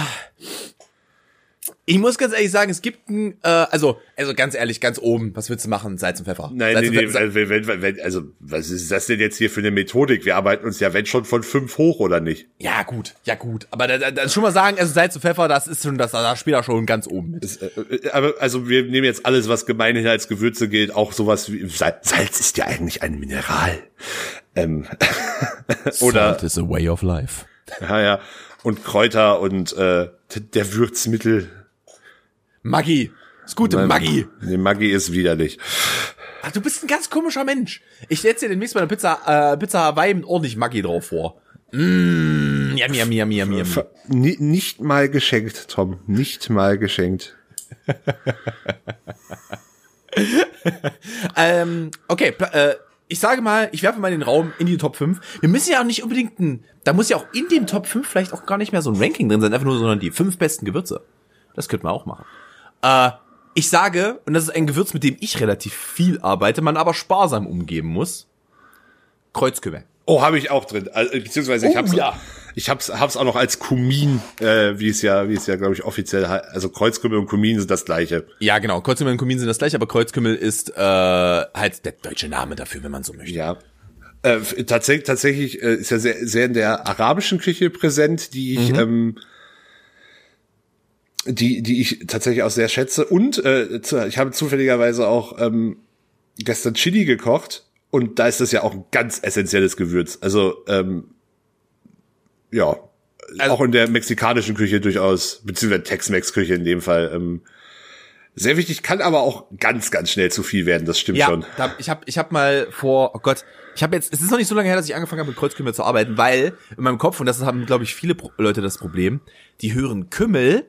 ich muss ganz ehrlich sagen, es gibt ein, äh, also, also ganz ehrlich, ganz oben, was willst du machen? Salz und Pfeffer. Nein, Salz nee, und nee, Pfeffer. wenn, wenn, wenn, also, was ist das denn jetzt hier für eine Methodik? Wir arbeiten uns ja, wenn schon, von fünf hoch, oder nicht? Ja, gut, ja, gut. Aber da, da, da schon mal sagen, also Salz und Pfeffer, das ist schon, das, da spielt er schon ganz oben mit. Das, äh, äh, aber, also, wir nehmen jetzt alles, was gemeinhin als Gewürze gilt, auch sowas wie, Salz, Salz ist ja eigentlich ein Mineral. Ähm, oder, Salt is a way of life. ja, ja, und Kräuter und, äh, der Würzmittel. Maggi. Das gute Maggi. Nee, Maggi ist widerlich. Ach, du bist ein ganz komischer Mensch. Ich stelle dir demnächst mal eine Pizza, äh, Pizza Hawaii mit ordentlich Maggi drauf vor. Mmh, yummy, yummy, yummy, yummy, yummy. Ni- Nicht mal geschenkt, Tom. Nicht mal geschenkt. Ähm, okay, äh, ich sage mal, ich werfe mal den Raum in die Top 5. Wir müssen ja auch nicht unbedingt ein, da muss ja auch in den Top 5 vielleicht auch gar nicht mehr so ein Ranking drin sein, einfach nur, sondern die fünf besten Gewürze. Das könnte man auch machen. Äh, ich sage, und das ist ein Gewürz, mit dem ich relativ viel arbeite, man aber sparsam umgeben muss. Kreuzkümmel. Oh, habe ich auch drin. Also, beziehungsweise ich Oh, hab's, ja. ich hab's, hab's auch noch als Kumin, äh, wie es ja, wie es ja, glaube ich, offiziell heißt. Also Kreuzkümmel und Kumin sind das gleiche. Ja, genau. Kreuzkümmel und Kumin sind das gleiche, aber Kreuzkümmel ist äh, halt der deutsche Name dafür, wenn man so möchte. Ja. Äh, tatsächlich, tatsächlich äh, ist ja sehr, sehr in der arabischen Küche präsent, die ich, ähm, die, die ich tatsächlich auch sehr schätze. Und äh, ich habe zufälligerweise auch ähm, gestern Chili gekocht und da ist das ja auch ein ganz essentielles Gewürz. Also ähm, ja, Also- auch in der mexikanischen Küche durchaus, beziehungsweise Tex-Mex-Küche in dem Fall. Ähm, sehr wichtig, kann aber auch ganz, ganz schnell zu viel werden, das stimmt Ja, schon. da, ich habe ich hab mal vor, oh Gott, ich habe jetzt, es ist noch nicht so lange her, dass ich angefangen habe mit Kreuzkümmel zu arbeiten, weil in meinem Kopf, und das haben, glaube ich, viele Pro Leute das Problem, die hören Kümmel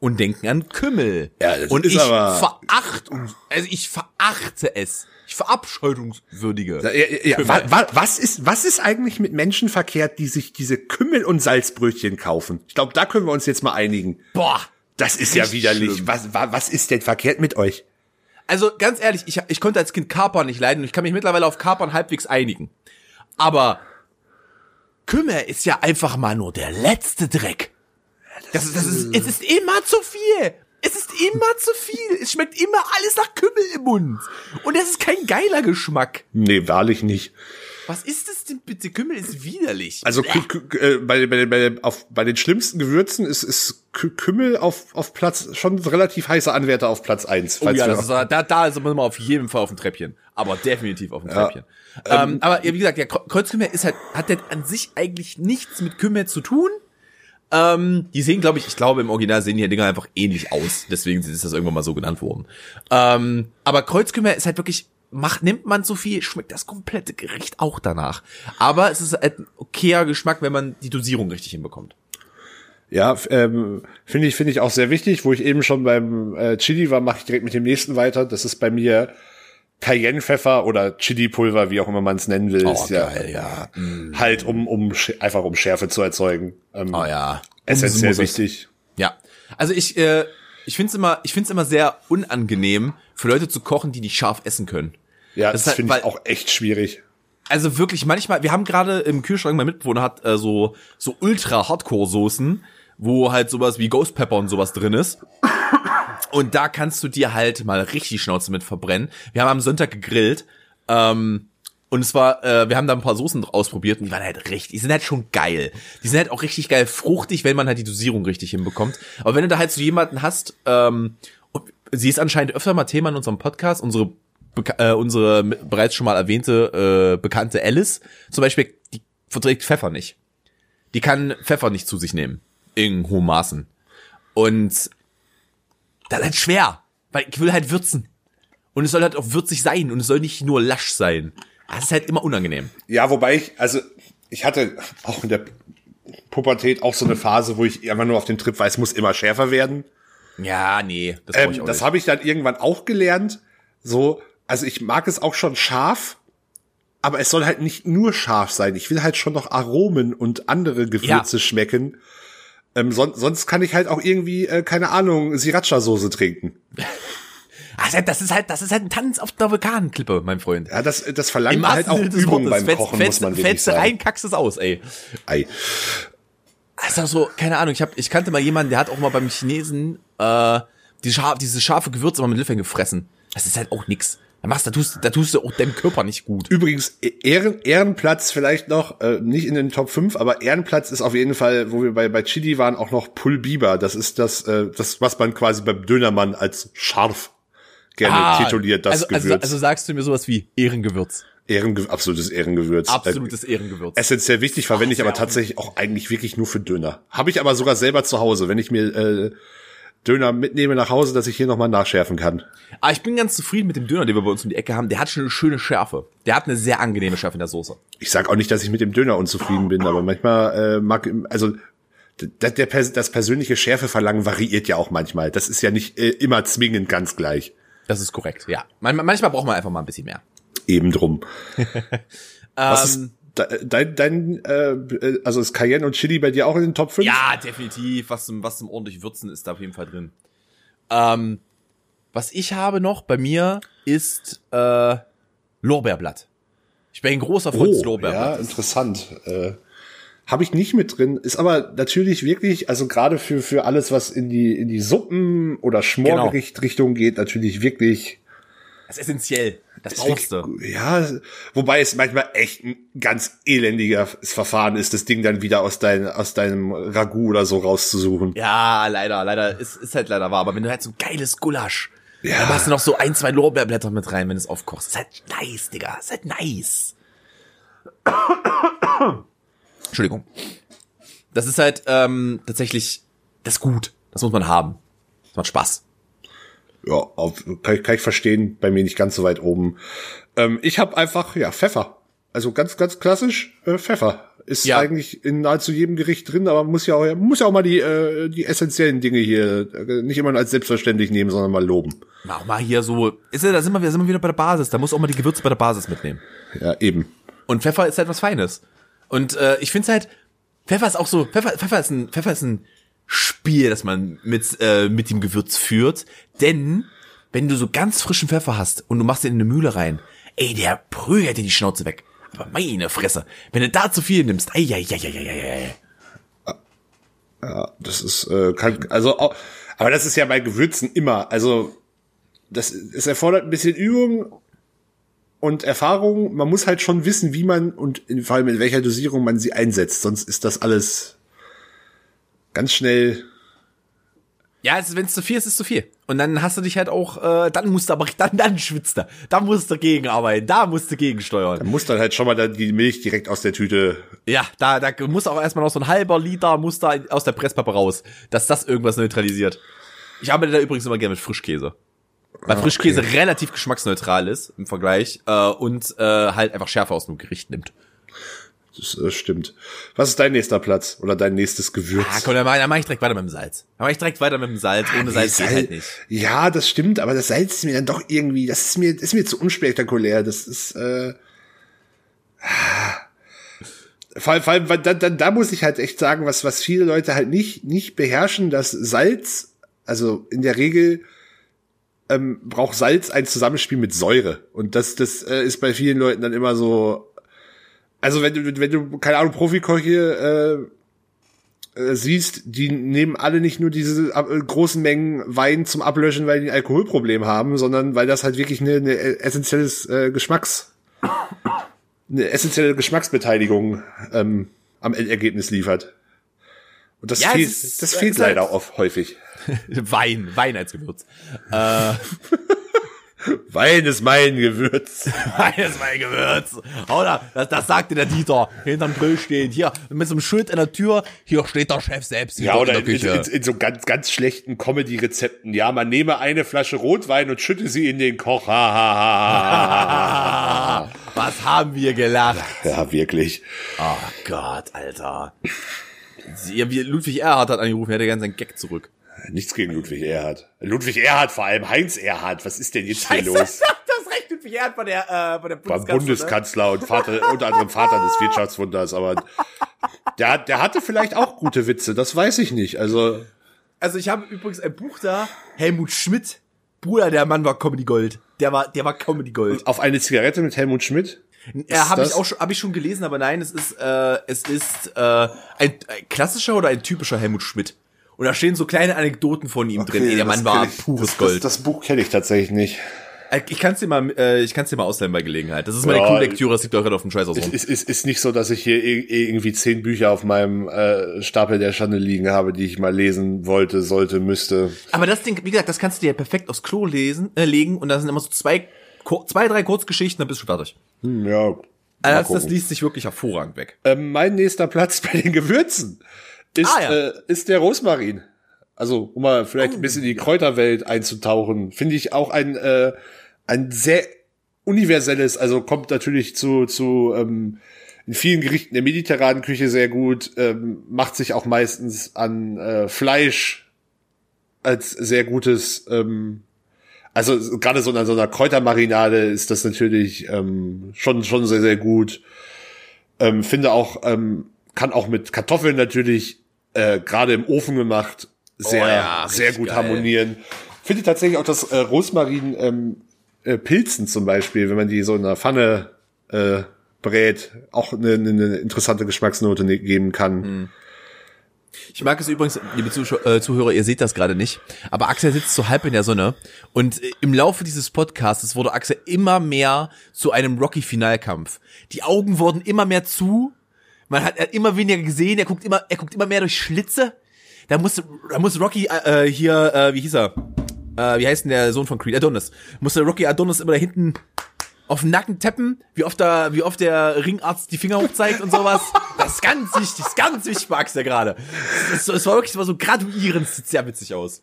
und denken an Kümmel. Ja, das und ist ich verachtung, also ich verachte es. Ich verabscheutungswürdige. Ja, ja, ja. Wa, wa, was ist was ist eigentlich mit Menschen verkehrt, die sich diese Kümmel und Salzbrötchen kaufen? Ich glaube, da können wir uns jetzt mal einigen. Boah. Das ist ja widerlich. schlimm. Was, wa, was ist denn verkehrt mit euch? Also ganz ehrlich, ich, ich konnte als Kind Kapern nicht leiden und ich kann mich mittlerweile auf Kapern halbwegs einigen. Aber Kümmel ist ja einfach mal nur der letzte Dreck. Das, das ist, es ist immer zu viel. Es ist immer zu viel. Es schmeckt immer alles nach Kümmel im Mund. Und das ist kein geiler Geschmack. Nee, wahrlich nicht. Was ist das denn bitte? Kümmel ist widerlich. Also äh, bei, bei, bei, auf, bei den schlimmsten Gewürzen ist, ist Kü- Kümmel auf, auf Platz schon relativ heißer Anwärter auf Platz eins. Oh ja, das ist, da, da ist man auf jeden Fall auf dem Treppchen. Aber definitiv auf dem Treppchen. Ähm, aber ja, wie gesagt, der Kre- Kreuzkümmel ist halt, hat halt an sich eigentlich nichts mit Kümmel zu tun. Ähm, die sehen, glaube ich, ich glaube, im Original sehen die Dinger einfach ähnlich aus. Deswegen ist das irgendwann mal so genannt worden. Ähm, aber Kreuzkümmel ist halt wirklich, macht, nimmt man so viel, schmeckt das komplette Gericht auch danach. Aber es ist halt ein okayer Geschmack, wenn man die Dosierung richtig hinbekommt. Ja, ähm, finde ich, finde ich auch sehr wichtig. Wo ich eben schon beim äh, Chili war, mache ich direkt mit dem nächsten weiter. Das ist bei mir Cayennepfeffer oder Chili-Pulver, wie auch immer man es nennen will. ist ja, Oh, ja. Halt, um, um einfach um Schärfe zu erzeugen. Ähm, Oh ja. Essentiell es. wichtig. Ja. Also ich, äh, ich finde es immer, ich finde es immer sehr unangenehm, für Leute zu kochen, die nicht scharf essen können. Ja, Das das, ist halt, finde ich auch echt schwierig. Also wirklich manchmal, wir haben gerade im Kühlschrank, mein Mitbewohner hat äh, so so ultra Hardcore Soßen, wo halt sowas wie Ghost Pepper und sowas drin ist. Und da kannst du dir halt mal richtig Schnauze mit verbrennen. Wir haben am Sonntag gegrillt. Ähm, und es war, äh, wir haben da ein paar Soßen ausprobiert und die waren halt richtig, die sind halt schon geil. Die sind halt auch richtig geil fruchtig, wenn man halt die Dosierung richtig hinbekommt. Aber wenn du da halt so jemanden hast, ähm, sie ist anscheinend öfter mal Thema in unserem Podcast, unsere äh, unsere bereits schon mal erwähnte äh, bekannte Alice zum Beispiel, die verträgt Pfeffer nicht. Die kann Pfeffer nicht zu sich nehmen. In hohen Maßen. Und das ist halt schwer, weil ich will halt würzen. Und es soll halt auch würzig sein und es soll nicht nur lasch sein. Das ist halt immer unangenehm. Ja, wobei ich, also ich hatte auch in der Pubertät auch so eine Phase, wo ich einfach nur auf den Trip war, es muss immer schärfer werden. Ja, nee, das brauch ich Ähm, auch das habe ich dann irgendwann auch gelernt. So, also ich mag es auch schon scharf, aber es soll halt nicht nur scharf sein. Ich will halt schon noch Aromen und andere Gewürze ja. schmecken. Ähm, son sonst kann ich halt auch irgendwie, äh, keine Ahnung, Sriracha-Soße trinken. Also das ist halt, das ist halt ein Tanz auf der Vulkanklippe, mein Freund. Ja, das, das verlangt halt auch Übung beim Kochen, fetz, muss man wirklich fetz rein, kackst es aus, ey. Ei. Also so, keine Ahnung, ich hab, ich kannte mal jemanden, der hat auch mal beim Chinesen äh, die scharf, diese scharfe Gewürze immer mit Löffeln gefressen. Das ist halt auch nix. Da machst, da tust, da tust du auch deinem Körper nicht gut. Übrigens, e-, Ehren, Ehrenplatz vielleicht noch, äh, nicht in den Top 5, aber Ehrenplatz ist auf jeden Fall, wo wir bei, bei Chili waren, auch noch Pulbiber. Das ist das, äh, das, was man quasi beim Dönermann als scharf gerne ah, tituliert, das also, also Gewürz. Also, also sagst du mir sowas wie Ehrengewürz. Ehrenge absolutes Ehrengewürz. Absolutes Ehrengewürz. Essentiell wichtig, verwende ich aber tatsächlich auch eigentlich wirklich nur für Döner. Habe ich aber sogar selber zu Hause, wenn ich mir äh, Döner mitnehme nach Hause, dass ich hier nochmal nachschärfen kann. Aber ah, ich bin ganz zufrieden mit dem Döner, den wir bei uns um die Ecke haben. Der hat schon eine schöne Schärfe. Der hat eine sehr angenehme Schärfe in der Soße. Ich sag auch nicht, dass ich mit dem Döner unzufrieden bin, aber manchmal äh, mag, also der, der, das persönliche Schärfeverlangen variiert ja auch manchmal. Das ist ja nicht äh, immer zwingend ganz gleich. Das ist korrekt, ja. manchmal braucht man einfach mal ein bisschen mehr. Eben drum. Was ist ähm, dein, dein äh, also ist Cayenne und Chili bei dir auch in den Top 5? Ja, definitiv. Was zum, was zum ordentlich Würzen ist da auf jeden Fall drin. Ähm, was ich habe noch bei mir ist äh, Lorbeerblatt. Ich bin ein großer Freund oh, Lorbeerblatt. Ja, interessant. Äh, habe ich nicht mit drin, ist aber natürlich wirklich, also gerade für für alles, was in die in die Suppen oder genau. Richtung geht, natürlich wirklich. Das ist essentiell. Das brauchst du. Ja, wobei es manchmal echt ein ganz elendiges Verfahren ist, das Ding dann wieder aus, dein, aus deinem Ragout oder so rauszusuchen. Ja, leider, leider, ist, ist halt leider wahr. Aber wenn du halt so ein geiles Gulasch, ja. dann machst du noch so ein, zwei Lorbeerblätter mit rein, wenn du es aufkochst. Ist halt nice, Digga. Ist halt nice. Entschuldigung. Das ist halt ähm, tatsächlich das ist gut. Das muss man haben. Das macht Spaß ja, auf, kann, kann ich verstehen, bei mir nicht ganz so weit oben. Ähm, ich habe einfach, ja, Pfeffer. Also ganz, ganz klassisch äh, Pfeffer. Ist ja. eigentlich in nahezu jedem Gericht drin, aber muss ja auch, muss ja auch mal die, äh, die essentiellen Dinge hier äh, nicht immer als selbstverständlich nehmen, sondern mal loben. Mach mal hier so, ist ja, da sind wir, wir sind wieder bei der Basis, da muss auch mal die Gewürze bei der Basis mitnehmen. Ja, eben. Und Pfeffer ist halt was Feines. Und äh, ich finde halt, Pfeffer ist auch so, Pfeffer, Pfeffer ist ein, Pfeffer ist ein Spiel, das man mit, äh, mit dem Gewürz führt. Denn, wenn du so ganz frischen Pfeffer hast und du machst ihn in eine Mühle rein, ey, der prügelt dir die Schnauze weg. Aber meine Fresse. Wenn du da zu viel nimmst, ei, ei, ei, ei, ei, ei. Ja, das ist, äh, kann, also, aber das ist ja bei Gewürzen immer, also, das, es erfordert ein bisschen Übung und Erfahrung. Man muss halt schon wissen, wie man und vor allem in welcher Dosierung man sie einsetzt, sonst ist das alles ganz schnell. Ja, wenn es zu viel ist, ist zu viel. Und dann hast du dich halt auch, äh, dann musst du aber, dann, dann schwitzt du. Da musst du gegenarbeiten, da musst du gegensteuern. Dann musst du halt schon mal die Milch direkt aus der Tüte. Ja, da, da muss auch erstmal noch so ein halber Liter muss da aus der Presspappe raus, dass das irgendwas neutralisiert. Ich arbeite da übrigens immer gerne mit Frischkäse. Weil ah, Frischkäse okay. relativ geschmacksneutral ist im Vergleich äh, und äh, halt einfach Schärfe aus dem Gericht nimmt. Das äh, stimmt. Was ist dein nächster Platz oder dein nächstes Gewürz? Ah, komm, dann mach, dann mach ich direkt weiter mit dem Salz. Dann mach ich direkt weiter mit dem Salz. Ah, Ohne Salz, Salz geht halt nicht. Ja, das stimmt, aber das Salz ist mir dann doch irgendwie, das ist mir, ist mir zu unspektakulär. Das ist, äh, vor allem, vor allem da, da, da muss ich halt echt sagen, was, was viele Leute halt nicht, nicht beherrschen, dass Salz, also in der Regel, ähm, braucht Salz ein Zusammenspiel mit Säure. Und das, das äh, ist bei vielen Leuten dann immer so, also wenn du, wenn du, keine Ahnung, Profikoche äh, äh, siehst, die nehmen alle nicht nur diese äh, großen Mengen Wein zum Ablöschen, weil die ein Alkoholproblem haben, sondern weil das halt wirklich eine, eine essentielles äh, Geschmacks, eine essentielle Geschmacksbeteiligung ähm, am Endergebnis liefert. Und das ja, fehlt, ist, das fehlt leider oft häufig. Wein, Wein als Gewürz. äh. Wein ist mein Gewürz. Wein ist mein Gewürz. Oder? Das, das sagte der Dieter hinterm Grill stehend. Hier, mit so einem Schild an der Tür. Hier steht der Chef selbst. Ja, oder in, in, in, in, so ganz, ganz schlechten Comedy-Rezepten. Ja, man nehme eine Flasche Rotwein und schütte sie in den Koch. Ha, ha, ha, ha. Was haben wir gelacht? Ja, wirklich. Oh Gott, Alter. Ludwig Erhard hat angerufen, er hätte gerne seinen Gag zurück. Nichts gegen Ludwig Erhard. Ludwig Erhard, vor allem Heinz Erhard. Was ist denn jetzt Scheiße, hier los? das recht Ludwig Erhard von der, äh, von der Bundeskanzler. Bundeskanzler und Vater, unter anderem Vater des Wirtschaftswunders, aber der, der hatte vielleicht auch gute Witze, das weiß ich nicht. Also, Also ich habe übrigens ein Buch da, Helmut Schmidt. Bruder, der Mann war Comedy Gold. Der war, der war Comedy Gold. auf eine Zigarette mit Helmut Schmidt? Ja, habe ich auch schon, habe ich schon gelesen, aber nein, es ist, äh, es ist äh, ein, ein klassischer oder ein typischer Helmut Schmidt. Und da stehen so kleine Anekdoten von ihm drin. Ey, der Mann war pures Gold. Das, das Buch kenne ich tatsächlich nicht. Äh, ich kann es dir mal, äh, ich kann dir mal ausleihen bei Gelegenheit. Das ist meine Ja, Crew-Lektüre, das liegt doch gerade auf dem Scheiß aus. Es ist, ist nicht so, dass ich hier ir- irgendwie zehn Bücher auf meinem äh, Stapel der Schande liegen habe, die ich mal lesen wollte, sollte, müsste. Aber das Ding, wie gesagt, das kannst du dir perfekt aufs Klo lesen, äh, legen und da sind immer so zwei, zwei, drei Kurzgeschichten, dann bist du fertig. Hm, ja. Also das, das liest sich wirklich hervorragend weg. Ähm, mein nächster Platz bei den Gewürzen ist, Ah, ja. äh, ist der Rosmarin. Also, um mal vielleicht ein bisschen in die Kräuterwelt einzutauchen, finde ich auch ein, äh, ein sehr universelles, also kommt natürlich zu, zu ähm, in vielen Gerichten der mediterranen Küche sehr gut, ähm, macht sich auch meistens an äh, Fleisch als sehr gutes, ähm, also gerade so in so einer Kräutermarinade ist das natürlich ähm, schon, schon sehr, sehr gut. Ähm, finde auch, ähm, kann auch mit Kartoffeln natürlich äh, gerade im Ofen gemacht sehr, Oh ja, sehr gut geil. harmonieren. Finde tatsächlich auch das äh, Rosmarin ähm, äh, Pilzen zum Beispiel, wenn man die so in einer Pfanne äh, brät, auch eine, eine, interessante Geschmacksnote ne- geben kann. Hm. Ich mag es übrigens, liebe Zuschau äh, Zuhörer, ihr seht das gerade nicht, aber Axel sitzt so halb in der Sonne und äh, im Laufe dieses Podcasts wurde Axel immer mehr zu einem Rocky-Finalkampf. Die Augen wurden immer mehr zu, man hat, er hat immer weniger gesehen, er guckt immer, er guckt immer mehr durch Schlitze. Da musste, da musste Rocky äh, äh, hier, äh, wie hieß er? Äh, wie heißt denn der Sohn von Creed? Adonis. Musste Rocky Adonis immer da hinten auf den Nacken tappen, wie oft da, wie oft der Ringarzt die Finger hochzeigt und sowas. Das ist ganz wichtig, das ist ganz wichtig bei Axel gerade. Es, es war wirklich, es war so graduierend, sieht sehr witzig aus.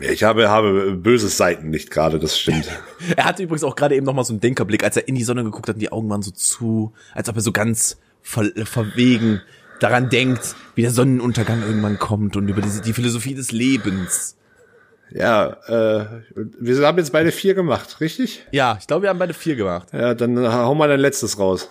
Ich habe, habe böse Seiten nicht gerade, das stimmt. Er hatte übrigens auch gerade eben noch mal so einen Denkerblick, als er in die Sonne geguckt hat und die Augen waren so zu, als ob er so ganz ver verwegen daran denkt, wie der Sonnenuntergang irgendwann kommt und über diese, die Philosophie des Lebens. ja, äh, wir haben jetzt beide vier gemacht, richtig? Ja, ich glaube, wir haben beide vier gemacht. Ja, dann hau mal dein letztes raus.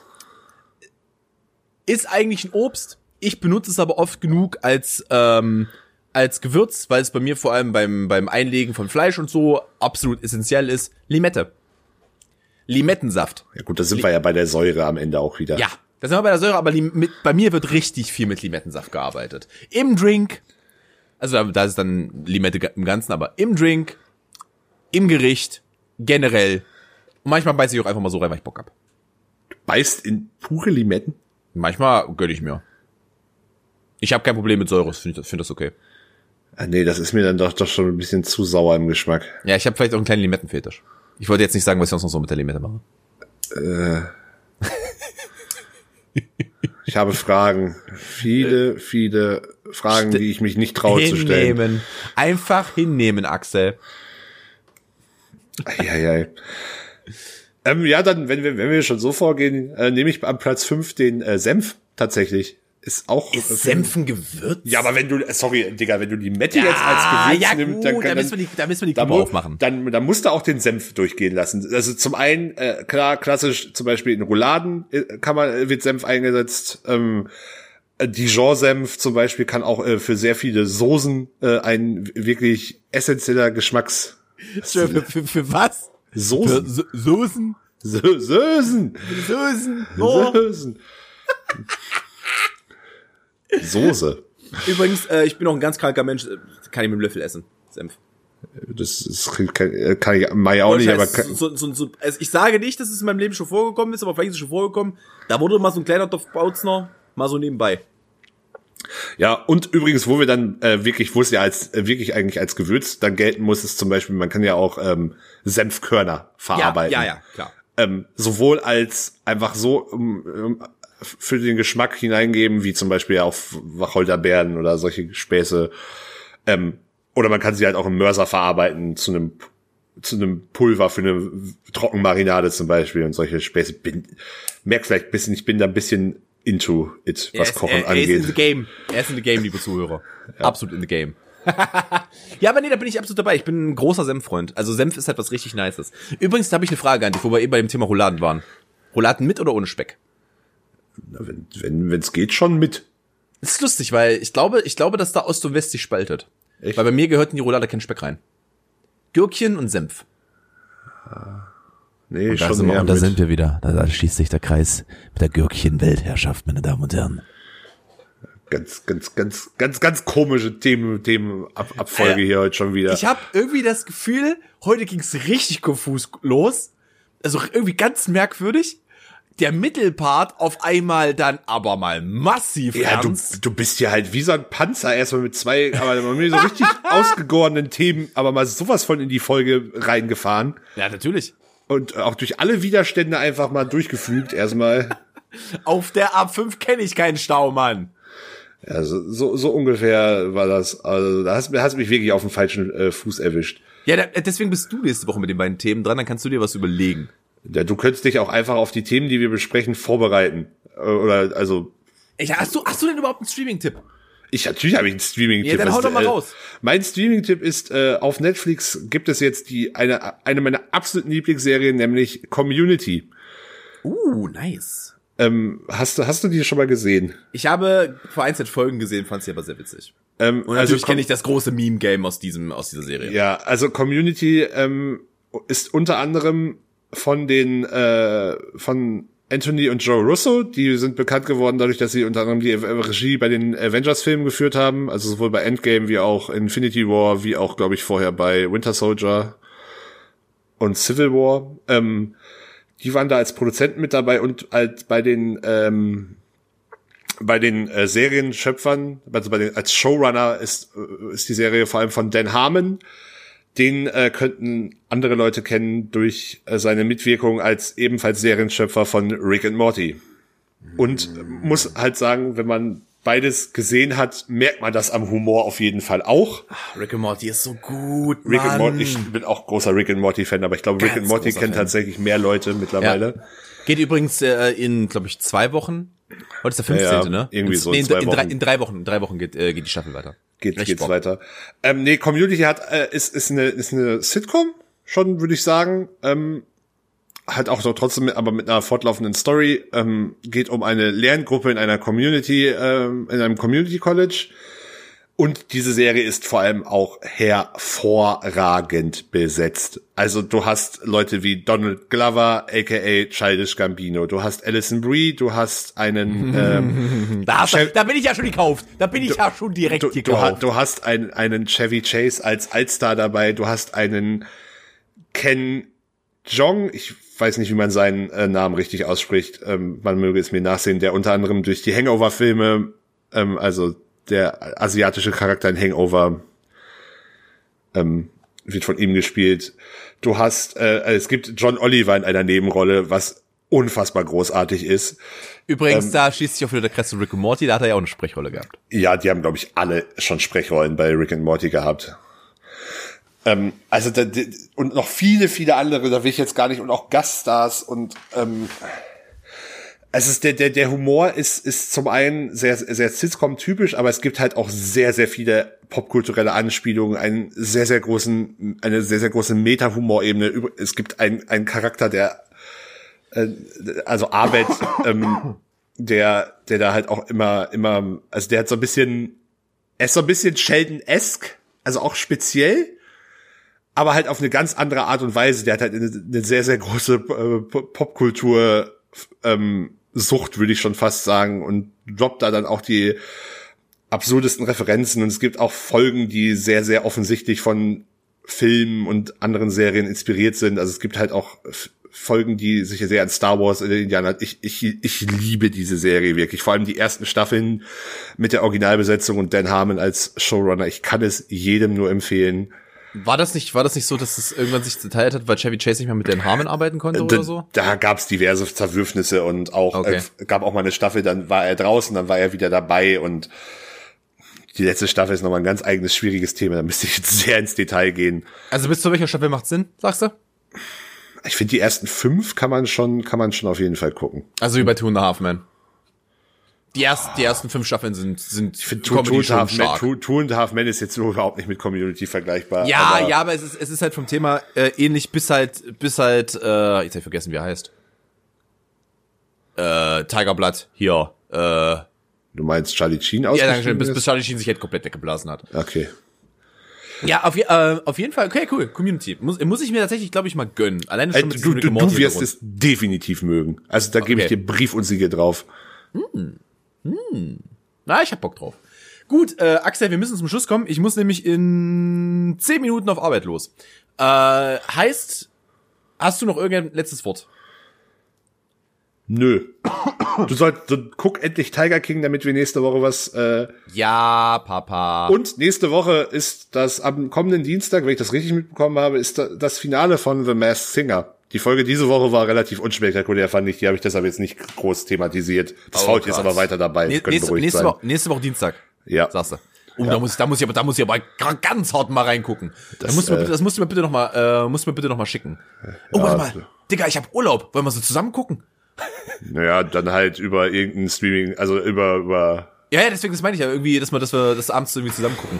Ist eigentlich ein Obst. Ich benutze es aber oft genug als ähm, als Gewürz, weil es bei mir vor allem beim beim Einlegen von Fleisch und so absolut essentiell ist. Limette. Limettensaft. Ja gut, da sind wir ja bei der Säure am Ende auch wieder. Ja, da sind wir bei der Säure, aber mit, bei mir wird richtig viel mit Limettensaft gearbeitet. Im Drink, also da, da ist dann Limette im Ganzen, aber im Drink, im Gericht, generell. Und manchmal beiße ich auch einfach mal so rein, weil ich Bock hab. Beißt in pure Limetten? Manchmal gönn ich mir. Ich habe kein Problem mit Säure, finde das, find das okay. Ah, nee, das ist mir dann doch, doch schon ein bisschen zu sauer im Geschmack. Ja, ich habe vielleicht auch einen kleinen Limettenfetisch. Ich wollte jetzt nicht sagen, was ich sonst noch so mit der Limette mache. Ich habe Fragen. Viele, viele Fragen, die ich mich nicht traue zu stellen. Hinnehmen. Einfach hinnehmen, Axel. Eieiei. Ähm, ja, dann, wenn wir, wenn wir schon so vorgehen, äh, nehme ich am Platz fünf den äh, Senf tatsächlich. Ist auch. Ist äh, Senf ein Gewürz? Ja, aber wenn du, äh, sorry, Digga, wenn du die Mette jetzt als Gewürz ja, nimmst, gut, dann da müssen wir die, da müssen wir die mu- aufmachen. dann, dann musst du auch den Senf durchgehen lassen. Also zum einen, äh, klar, klassisch, zum Beispiel in Rouladen äh, kann man, wird Senf eingesetzt. Ähm, äh, Dijon-Senf zum Beispiel kann auch äh, für sehr viele Soßen äh, ein wirklich essentieller Geschmacks Für, für, für, für was? Für Soßen. So- Soßen? Soßen. Soßen? Oh. Soßen. Soße. Übrigens, äh, ich bin auch ein ganz kranker Mensch, äh, kann ich mit dem Löffel essen. Senf. Das ist, kann, kann ich Mai auch nicht, aber kann, so, so, so, also ich sage nicht, dass es in meinem Leben schon vorgekommen ist, aber vielleicht ist es schon vorgekommen. Da wurde mal so ein kleiner Topf Bautzner, mal so nebenbei. Ja, und übrigens, wo wir dann äh, wirklich, wo es ja als äh, wirklich eigentlich als Gewürz dann gelten muss, ist zum Beispiel, man kann ja auch ähm, Senfkörner verarbeiten. Ja, ja, ja, klar. Ähm, sowohl als einfach so ähm, ähm, für den Geschmack hineingeben, wie zum Beispiel auf Wacholderbeeren oder solche Späße. Ähm, oder man kann sie halt auch im Mörser verarbeiten zu einem zu einem Pulver für eine Trockenmarinade zum Beispiel und solche Späße. Bin, merkt vielleicht ein bisschen, ich bin da ein bisschen into it, was er Kochen er, er ist in angeht. the game. Er ist in the game, liebe Zuhörer. Absolut in the game. ja, aber nee, da bin ich absolut dabei. Ich bin ein großer Senffreund. Also Senf ist halt was richtig Nices. Übrigens, da habe ich eine Frage an dich, wo wir eben bei dem Thema Rouladen waren. Rouladen mit oder ohne Speck? Na, wenn wenn wenn's geht, schon mit. Das ist lustig, weil ich glaube, ich glaube, dass da Ost und West sich spaltet. Echt? Weil bei mir gehört in die Roulade kein Speck rein. Gürkchen und Senf. Nee, Da, schon sind wir, und da mit. sind wir wieder. Da, schließt sich der Kreis mit der Gürkchen-Weltherrschaft, meine Damen und Herren. ganz, ganz, ganz, ganz, ganz komische Themen, Themen Ab Abfolge Ja. hier heute schon wieder. Ich habe irgendwie das Gefühl, heute ging's richtig konfus los. Also irgendwie ganz merkwürdig. Der Mittelpart auf einmal dann aber mal massiv ja, du, ernst. du bist ja halt wie so ein Panzer, erstmal mit zwei, aber mit so richtig ausgegorenen Themen, aber mal sowas von in die Folge reingefahren Ja, natürlich. und auch durch alle Widerstände einfach mal durchgefügt erstmal. Auf der A5 kenne ich keinen Stau, Mann. Ja, so, so, so ungefähr war das. Also, da hast, hast mich wirklich auf dem falschen äh, Fuß erwischt. Ja, da, deswegen bist du nächste Woche mit den beiden Themen dran, dann kannst du dir was überlegen. Du könntest dich auch einfach auf die Themen, die wir besprechen, vorbereiten. Äh, Oder also Ich, hast, du, hast du denn überhaupt einen Streaming-Tipp? Ich natürlich habe ich einen Streaming-Tipp. Ja, dann hau doch mal äh, raus. Mein Streaming-Tipp ist äh, auf Netflix gibt es jetzt die eine eine meiner absoluten Lieblingsserien, nämlich Community. Uh, nice. Ähm, hast du hast du die schon mal gesehen? Ich habe vereinzelt Folgen gesehen, fand sie aber sehr witzig. Ähm, Und natürlich Com- kenne ich das große Meme-Game aus diesem, aus dieser Serie. Ja, also Community ähm, ist unter anderem von den äh, von Anthony und Joe Russo, die sind bekannt geworden dadurch, dass sie unter anderem die Regie bei den Avengers-Filmen geführt haben, also sowohl bei Endgame wie auch Infinity War, wie auch, glaube ich, vorher bei Winter Soldier und Civil War. Ähm, die waren da als Produzenten mit dabei und als bei den ähm, bei den äh, Serienschöpfern, also bei den, als Showrunner ist, äh, ist die Serie vor allem von Dan Harmon. Den äh, könnten andere Leute kennen durch äh, seine Mitwirkung als ebenfalls Serienschöpfer von Rick and Morty. Und äh, muss halt sagen, wenn man beides gesehen hat, merkt man das am Humor auf jeden Fall auch. Rick and Morty ist so gut, Rick and Mann. Morty, ich bin auch großer Rick and Morty Fan, aber ich glaube, Rick and Morty kennt Fan. tatsächlich mehr Leute mittlerweile. Geht übrigens äh, in, glaube ich, zwei Wochen. Heute ist der 15. Ja, ja, ne? irgendwie in, so in in, drei, Wochen. in drei Wochen. In drei Wochen geht, äh, geht die Staffel weiter. Geht, geht's Bock. weiter. Ähm, nee, Community hat, äh, ist, ist, eine, ist eine Sitcom, schon, würde ich sagen. Ähm, halt auch so trotzdem, aber mit einer fortlaufenden Story. Ähm, geht um eine Lerngruppe in einer Community, ähm, in einem Community College. Und diese Serie ist vor allem auch hervorragend besetzt. Also du hast Leute wie Donald Glover, aka Childish Gambino. Du hast Alison Brie, du hast einen ähm, Da, hast du, da bin ich ja schon gekauft. Da bin ich ja schon direkt du, gekauft. du, du hast einen, einen Chevy Chase als Altstar dabei, du hast einen Ken Jong, ich weiß nicht, wie man seinen äh, Namen richtig ausspricht, ähm, man möge es mir nachsehen, der unter anderem durch die Hangover-Filme, ähm, also der asiatische Charakter in Hangover, ähm, wird von ihm gespielt. Du hast, äh, es gibt John Oliver in einer Nebenrolle, was unfassbar großartig ist. Übrigens, da schließt sich auch wieder der Kreis zu Rick and Morty. Da hat er ja auch eine Sprechrolle gehabt. Ja, die haben, glaube ich, alle schon Sprechrollen bei Rick and Morty gehabt. Ähm, also da, und noch viele, viele andere, da will ich jetzt gar nicht, und auch Gaststars und ähm, es ist der, der, der Humor ist, ist zum einen sehr, sehr Sitcom-typisch, aber es gibt halt auch sehr, sehr viele popkulturelle Anspielungen, einen sehr, sehr großen, eine sehr, sehr große Meta-Humor-Ebene. Es gibt einen, einen Charakter, der, äh, also Arbeit, ähm, der, der da halt auch immer, immer, also der hat so ein bisschen, er ist so ein bisschen Sheldon-esque, also auch speziell, aber halt auf eine ganz andere Art und Weise. Der hat halt eine, eine sehr, sehr große äh, Pop- Popkultur, ähm, Sucht, würde ich schon fast sagen, und droppt da dann auch die absurdesten Referenzen und es gibt auch Folgen, die sehr, sehr offensichtlich von Filmen und anderen Serien inspiriert sind. Also es gibt halt auch Folgen, die sich sehr an Star Wars oder Indiana. Ich, ich, ich liebe diese Serie wirklich. Vor allem die ersten Staffeln mit der Originalbesetzung und Dan Harmon als Showrunner. Ich kann es jedem nur empfehlen. War das nicht, war das nicht so, dass es irgendwann sich geteilt hat, weil Chevy Chase nicht mehr mit Dan Harmon arbeiten konnte Da, oder so? da gab es diverse Zerwürfnisse und auch Okay. äh, gab auch mal eine Staffel, dann war er draußen, dann war er wieder dabei und die letzte Staffel ist nochmal ein ganz eigenes schwieriges Thema. Da müsste ich jetzt sehr ins Detail gehen. Also bis zu welcher Staffel macht Sinn, sagst du? Ich finde, die ersten fünf kann man schon, kann man schon auf jeden Fall gucken. Also wie bei Two and a Half Men. Die ersten, die ersten fünf Staffeln sind, sind Ich finde Two, Two, and a Half Men- Two, Two and a Half Men ist jetzt überhaupt nicht mit Community vergleichbar. Ja, aber ja, aber es ist, es ist halt vom Thema äh, ähnlich, bis halt, bis halt, äh, jetzt hab ich vergessen, wie er heißt. Äh, Tiger Blood, hier, äh, ja, Du meinst Charlie Sheen danke schön, bis, bis? Charlie Sheen sich halt komplett weggeblasen hat. Okay. Ja, auf, je- äh, auf jeden Fall, okay, cool, Community. Muss, muss ich mir tatsächlich, glaube ich, mal gönnen. Alleine schon mit du, du, du wirst es definitiv mögen. Also da gebe ich Okay. dir Brief und Siegel drauf. Na, ich hab Bock drauf. Gut, äh, Axel, wir müssen zum Schluss kommen. Ich muss nämlich in zehn Minuten auf Arbeit los. Äh, heißt, hast du noch irgendein letztes Wort? Nö. Du sollst, du, guck endlich Tiger King, damit wir nächste Woche was, äh, Ja, Papa. und nächste Woche ist das, am kommenden Dienstag, wenn ich das richtig mitbekommen habe, ist da, das Finale von The Masked Singer. Die Folge diese Woche war relativ unspektakulär, fand ich. Die habe ich deshalb jetzt nicht groß thematisiert. Das Oh ist Gott. aber weiter dabei. Nächste, beruhigt nächste, sein. Woche, nächste Woche Dienstag, Ja. sagst du. Oh, da muss, da muss ich aber, da muss ich aber ga- ganz hart mal reingucken. Das, Das, musst du mir, äh, bitte- das musst du mir bitte noch mal, äh, musst du mir bitte noch mal schicken. Oh, warte mal. Digga, ich hab Urlaub. Wollen wir so zusammen gucken? Naja, dann halt über irgendein Streaming, also über, über, Ja, ja, deswegen, das meine ich ja irgendwie, dass wir, dass wir das abends irgendwie zusammen gucken.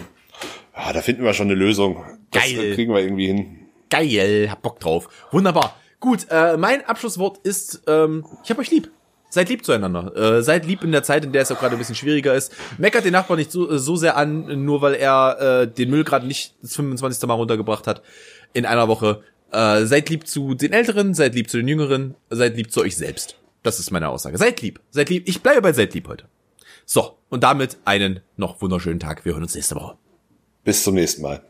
ah, da finden wir schon eine Lösung. Das Geil. äh, kriegen wir irgendwie hin. Geil, hab Bock drauf. Wunderbar. Gut, äh, mein Abschlusswort ist, ähm, ich hab euch lieb. Seid lieb zueinander. Äh, seid lieb in der Zeit, in der es auch gerade ein bisschen schwieriger ist. Meckert den Nachbarn nicht so, äh, so sehr an, nur weil er äh, den Müll gerade nicht das 25. Mal runtergebracht hat in einer Woche. Äh, seid lieb zu den Älteren, seid lieb zu den Jüngeren, seid lieb zu euch selbst. Das ist meine Aussage. Seid lieb. Seid lieb. Ich bleibe bei seid lieb heute. So, und damit einen noch wunderschönen Tag. Wir hören uns nächste Woche. Bis zum nächsten Mal.